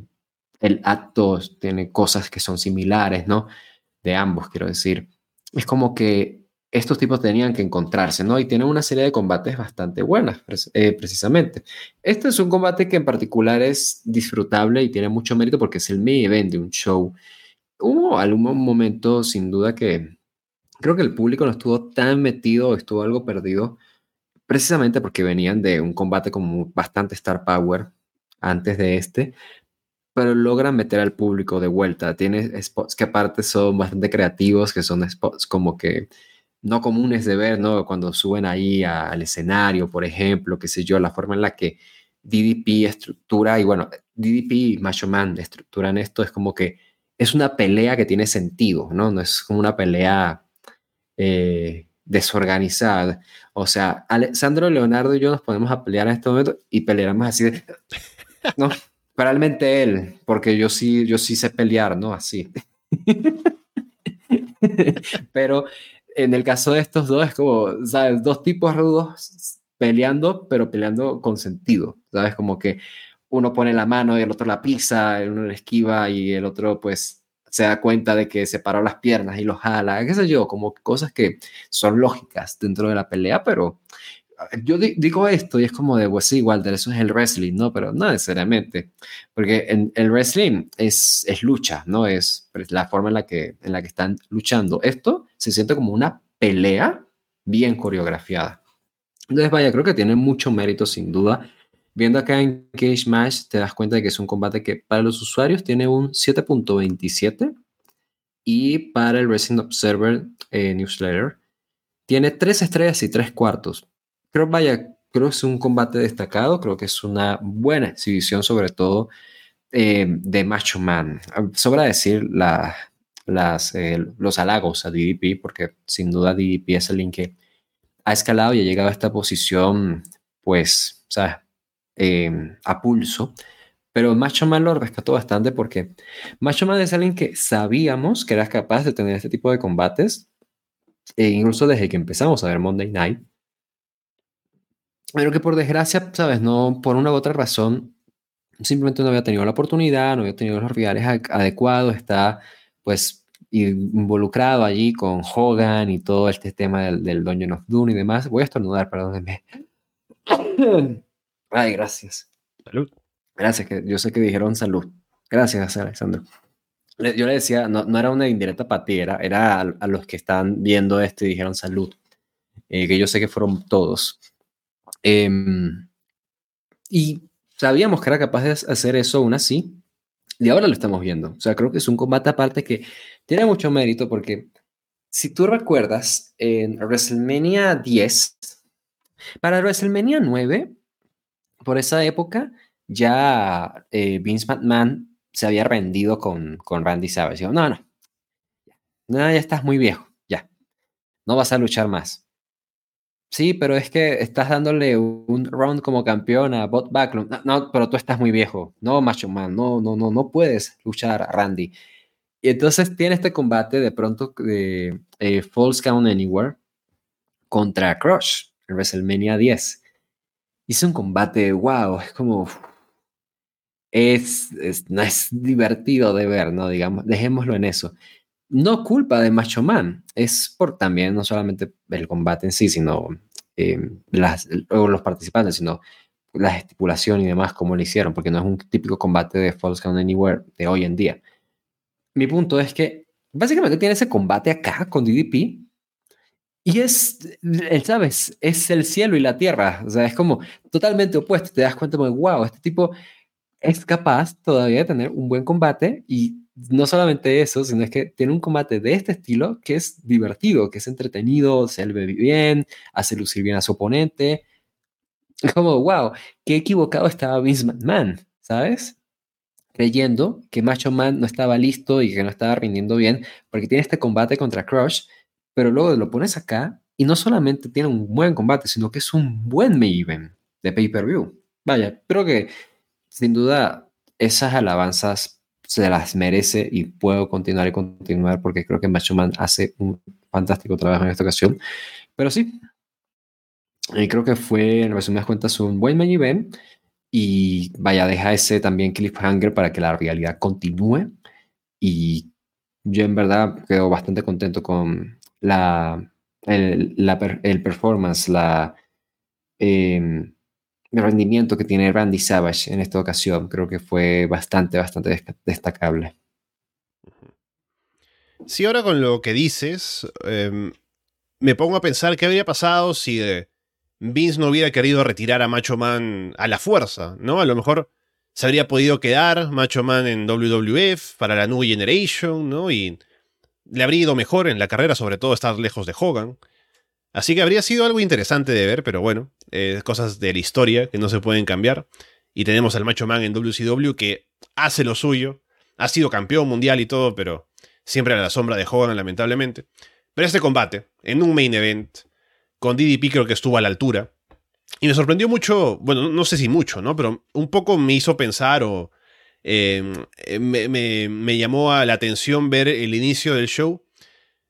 el acto tiene cosas que son similares, ¿no? De ambos, quiero decir. Es como que estos tipos tenían que encontrarse, ¿no? Y tienen una serie de combates bastante buenas, eh, precisamente. Este es un combate que en particular es disfrutable y tiene mucho mérito porque es el main event de un show. Hubo algún momento, sin duda, que creo que el público no estuvo tan metido, estuvo algo perdido, precisamente porque venían de un combate con bastante star power antes de este, pero logran meter al público de vuelta. Tiene spots que aparte son bastante creativos, que son spots como que no comunes de ver, ¿no? Cuando suben ahí al escenario, por ejemplo, qué sé yo, la forma en la que DDP estructura, y bueno, DDP y Macho Man estructuran esto, es como que es una pelea que tiene sentido, ¿no? No es como una pelea eh, desorganizada. O sea, Alessandro, Leonardo y yo nos ponemos a pelear en este momento y peleamos así de... No, realmente él, porque yo sí, yo sí sé pelear, ¿no? Así. pero en el caso de estos dos es como, ¿sabes? Dos tipos rudos peleando, pero peleando con sentido, ¿sabes? Como que uno pone la mano y el otro la pisa, uno la esquiva y el otro pues se da cuenta de que separó las piernas y lo jala, qué sé yo, como cosas que son lógicas dentro de la pelea, pero yo digo esto y es como de, pues sí, Walter, eso es el wrestling, ¿no? Pero no necesariamente, porque en, el wrestling es, es lucha, ¿no? Es la forma en la, que, en la que están luchando. Esto se siente como una pelea bien coreografiada. Entonces, vaya, creo que tiene mucho mérito, sin duda. Viendo acá en Cage Match, te das cuenta de que es un combate que para los usuarios tiene un 7.27 y para el Wrestling Observer eh, Newsletter tiene 3 estrellas y 3 cuartos creo, vaya, creo que es un combate destacado, creo que es una buena exhibición, sobre todo eh, de Macho Man. Sobra decir la, las, eh, los halagos a DDP, porque sin duda DDP es alguien que ha escalado y ha llegado a esta posición, pues, o sea, em, a pulso. Pero Macho Man lo rescató bastante porque Macho Man es alguien que sabíamos que era capaz de tener este tipo de combates, e incluso desde que empezamos a ver Monday Night, pero que por desgracia, ¿sabes? No, por una u otra razón, simplemente no había tenido la oportunidad, no había tenido los rivales adecuados, está pues involucrado allí con Hogan y todo este tema del, del Dungeon of Doom y demás. Voy a estornudar, perdónenme. Ay, gracias. Salud. Gracias, que yo sé que dijeron salud. Gracias, Alexandro. Yo le decía, no, no era una indirecta para ti, era, a, los que están viendo esto y dijeron salud. Eh, que yo sé que fueron todos. Em, y sabíamos que era capaz de hacer eso aún así. Y ahora lo estamos viendo. O sea, creo que es un combate aparte que tiene mucho mérito porque si tú recuerdas, en WrestleMania 10, para WrestleMania 9, por esa época, ya eh, Vince McMahon se había rendido con, con Randy Savage. Dijo, no, no, no, ya estás muy viejo, ya, no vas a luchar más. Sí, pero es que estás dándole un round como campeón a Bot Backlund. No, pero tú estás muy viejo. No, Macho Man, no, no, no, no puedes luchar Randy. Y entonces tiene este combate de pronto de eh, Falls Count Anywhere contra Crush en WrestleMania 10. Hice un combate, wow, es como... Es, no es divertido de ver, ¿no? Digamos, dejémoslo en eso. No culpa de Macho Man, es por también no solamente el combate en sí, sino eh, las, los participantes, sino la estipulación y demás, cómo lo hicieron, porque no es un típico combate de Falls Count Anywhere de hoy en día. Mi punto es que básicamente tiene ese combate acá con DDP y es, ¿sabes? Es el cielo y la tierra. O sea, es como totalmente opuesto. Te das cuenta de, wow, este tipo es capaz todavía de tener un buen combate y no solamente eso, sino es que tiene un combate de este estilo que es divertido, que es entretenido, se ve bien, hace lucir bien a su oponente. Como, wow, qué equivocado estaba Vince McMahon, ¿sabes? Creyendo que Macho Man no estaba listo y que no estaba rindiendo bien, porque tiene este combate contra Crush pero luego lo pones acá y no solamente tiene un buen combate, sino que es un buen main de pay-per-view. Vaya, creo que sin duda esas alabanzas se las merece y puedo continuar y continuar porque creo que Macho Man hace un fantástico trabajo en esta ocasión. Pero sí, y creo que fue, en resumidas cuentas, un buen main event y vaya, deja ese también cliffhanger para que la realidad continúe y yo en verdad quedo bastante contento con la, el, la, el performance, la, el rendimiento que tiene Randy Savage en esta ocasión. Creo que fue bastante, bastante destacable. Sí, ahora con lo que dices, em, me pongo a pensar qué habría pasado si eh, Vince no hubiera querido retirar a Macho Man a la fuerza, ¿no? A lo mejor se habría podido quedar Macho Man en WWF para la New Generation, ¿no? Y le habría ido mejor en la carrera, sobre todo estar lejos de Hogan. Así que habría sido algo interesante de ver, pero bueno, eh, cosas de la historia que no se pueden cambiar. Y tenemos al Macho Man en WCW que hace lo suyo, ha sido campeón mundial y todo, pero siempre a la sombra de Hogan, lamentablemente. Pero este combate, en un main event, con DDP creo que estuvo a la altura. Y me sorprendió mucho, bueno, no sé si mucho, ¿no? Pero un poco me hizo pensar o Em, eh, me, llamó a la atención ver el inicio del show,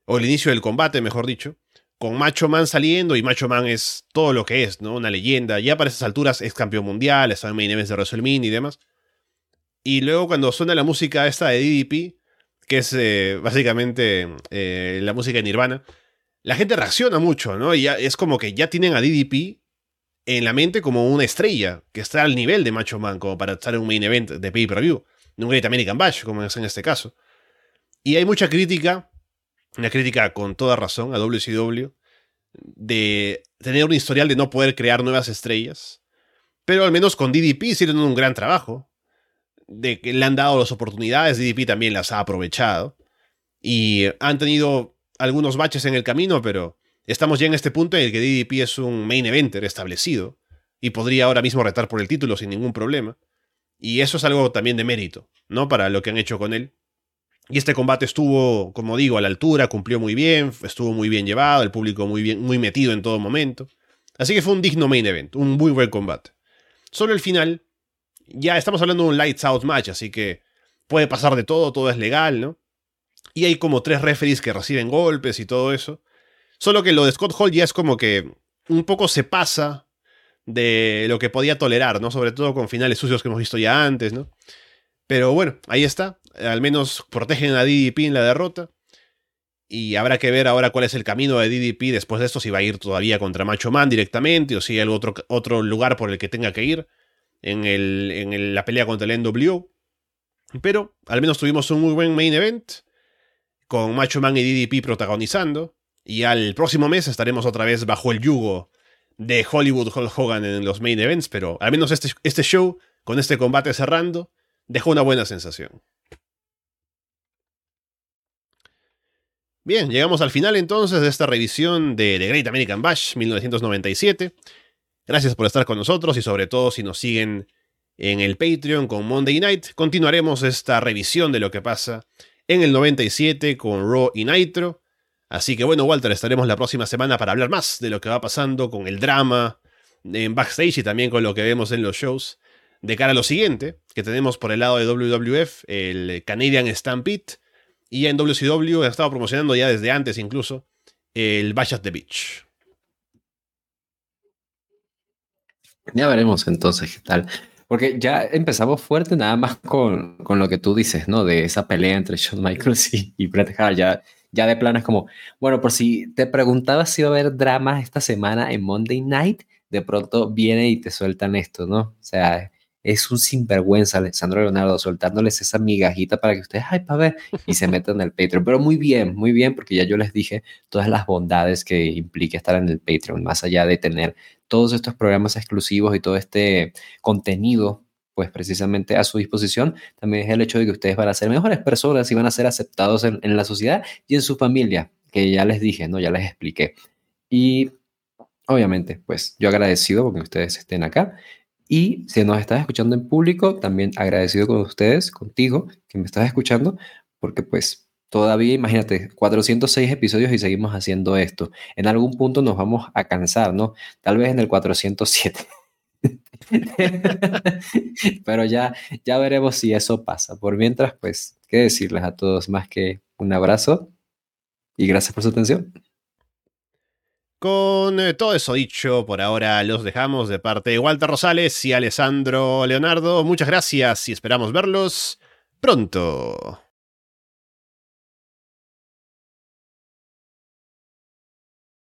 o el inicio del combate, mejor dicho, con Macho Man saliendo, y Macho Man es todo lo que es, ¿no? Una leyenda. Ya para esas alturas es campeón mundial, está en main events de WrestleMania y demás. Y luego cuando suena la música esta de DDP, que es eh, básicamente eh, la música de Nirvana, la gente reacciona mucho, ¿no? Y ya, es como que ya tienen a DDP en la mente como una estrella que está al nivel de Macho Man, como para estar en un main event de pay-per-view, un Great American Bash, como es en este caso. Y hay mucha crítica, una crítica con toda razón a WCW, de tener un historial de no poder crear nuevas estrellas, pero al menos con DDP hicieron un gran trabajo, de que le han dado las oportunidades, DDP también las ha aprovechado, y han tenido algunos baches en el camino, pero Estamos ya en este punto en el que DDP es un main eventer establecido y podría ahora mismo retar por el título sin ningún problema. Y eso es algo también de mérito, ¿no? Para lo que han hecho con él. Y este combate estuvo, como digo, a la altura, cumplió muy bien, estuvo muy bien llevado, el público muy bien, muy metido en todo momento. Así que fue un digno main event, un muy buen combate. Solo el final, ya estamos hablando de un lights out match, así que puede pasar de todo, todo es legal, ¿no? Y hay como tres referees que reciben golpes y todo eso. Solo que lo de Scott Hall ya es como que un poco se pasa de lo que podía tolerar, ¿no? Sobre todo con finales sucios que hemos visto ya antes, ¿no? Pero bueno, ahí está. Al menos protegen a DDP en la derrota. Y habrá que ver ahora cuál es el camino de DDP después de esto, si va a ir todavía contra Macho Man directamente o si hay otro, otro lugar por el que tenga que ir en, el, en la pelea contra el NWO. Pero al menos tuvimos un muy buen main event con Macho Man y DDP protagonizando. Y al próximo mes estaremos otra vez bajo el yugo de Hollywood Hulk Hogan en los main events, pero al menos este, este show, con este combate cerrando, dejó una buena sensación. Bien, llegamos al final entonces de esta revisión de The Great American Bash 1997. Gracias por estar con nosotros y sobre todo si nos siguen en el Patreon con Monday Night, continuaremos esta revisión de lo que pasa en el 97 con Raw y Nitro. Así que bueno, Walter, estaremos la próxima semana para hablar más de lo que va pasando con el drama en backstage y también con lo que vemos en los shows. De cara a lo siguiente, que tenemos por el lado de WWF, el Canadian Stampede, y en WCW ha estado promocionando ya desde antes incluso el Bash at the Beach. Ya veremos entonces qué tal. Porque ya empezamos fuerte nada más con, con lo que tú dices, ¿no? De esa pelea entre Shawn Michaels y, y Bret Hart. Ya, ya de plano es como, bueno, por si te preguntabas si iba a haber drama esta semana en Monday Night, de pronto viene y te sueltan esto, ¿no? O sea, es un sinvergüenza Alessandro Leonardo soltándoles esa migajita para que ustedes, ay, para ver, y se metan en el Patreon. Pero muy bien, muy bien, porque ya yo les dije todas las bondades que implica estar en el Patreon, más allá de tener todos estos programas exclusivos y todo este contenido pues precisamente a su disposición, también es el hecho de que ustedes van a ser mejores personas y van a ser aceptados en, en la sociedad y en su familia, que ya les dije, ¿no? Ya les expliqué. Y obviamente, pues yo agradecido porque ustedes estén acá y si nos estás escuchando en público, también agradecido con ustedes, contigo, que me estás escuchando, porque pues todavía, imagínate, 406 episodios y seguimos haciendo esto. En algún punto nos vamos a cansar, ¿no? Tal vez en el 407. Pero ya, ya veremos si eso pasa. Por mientras, pues, ¿qué decirles a todos más que un abrazo y gracias por su atención? Con eh, todo eso dicho, por ahora los dejamos de parte de Walter Rosales y Alessandro Leonardo. Muchas gracias y esperamos verlos pronto.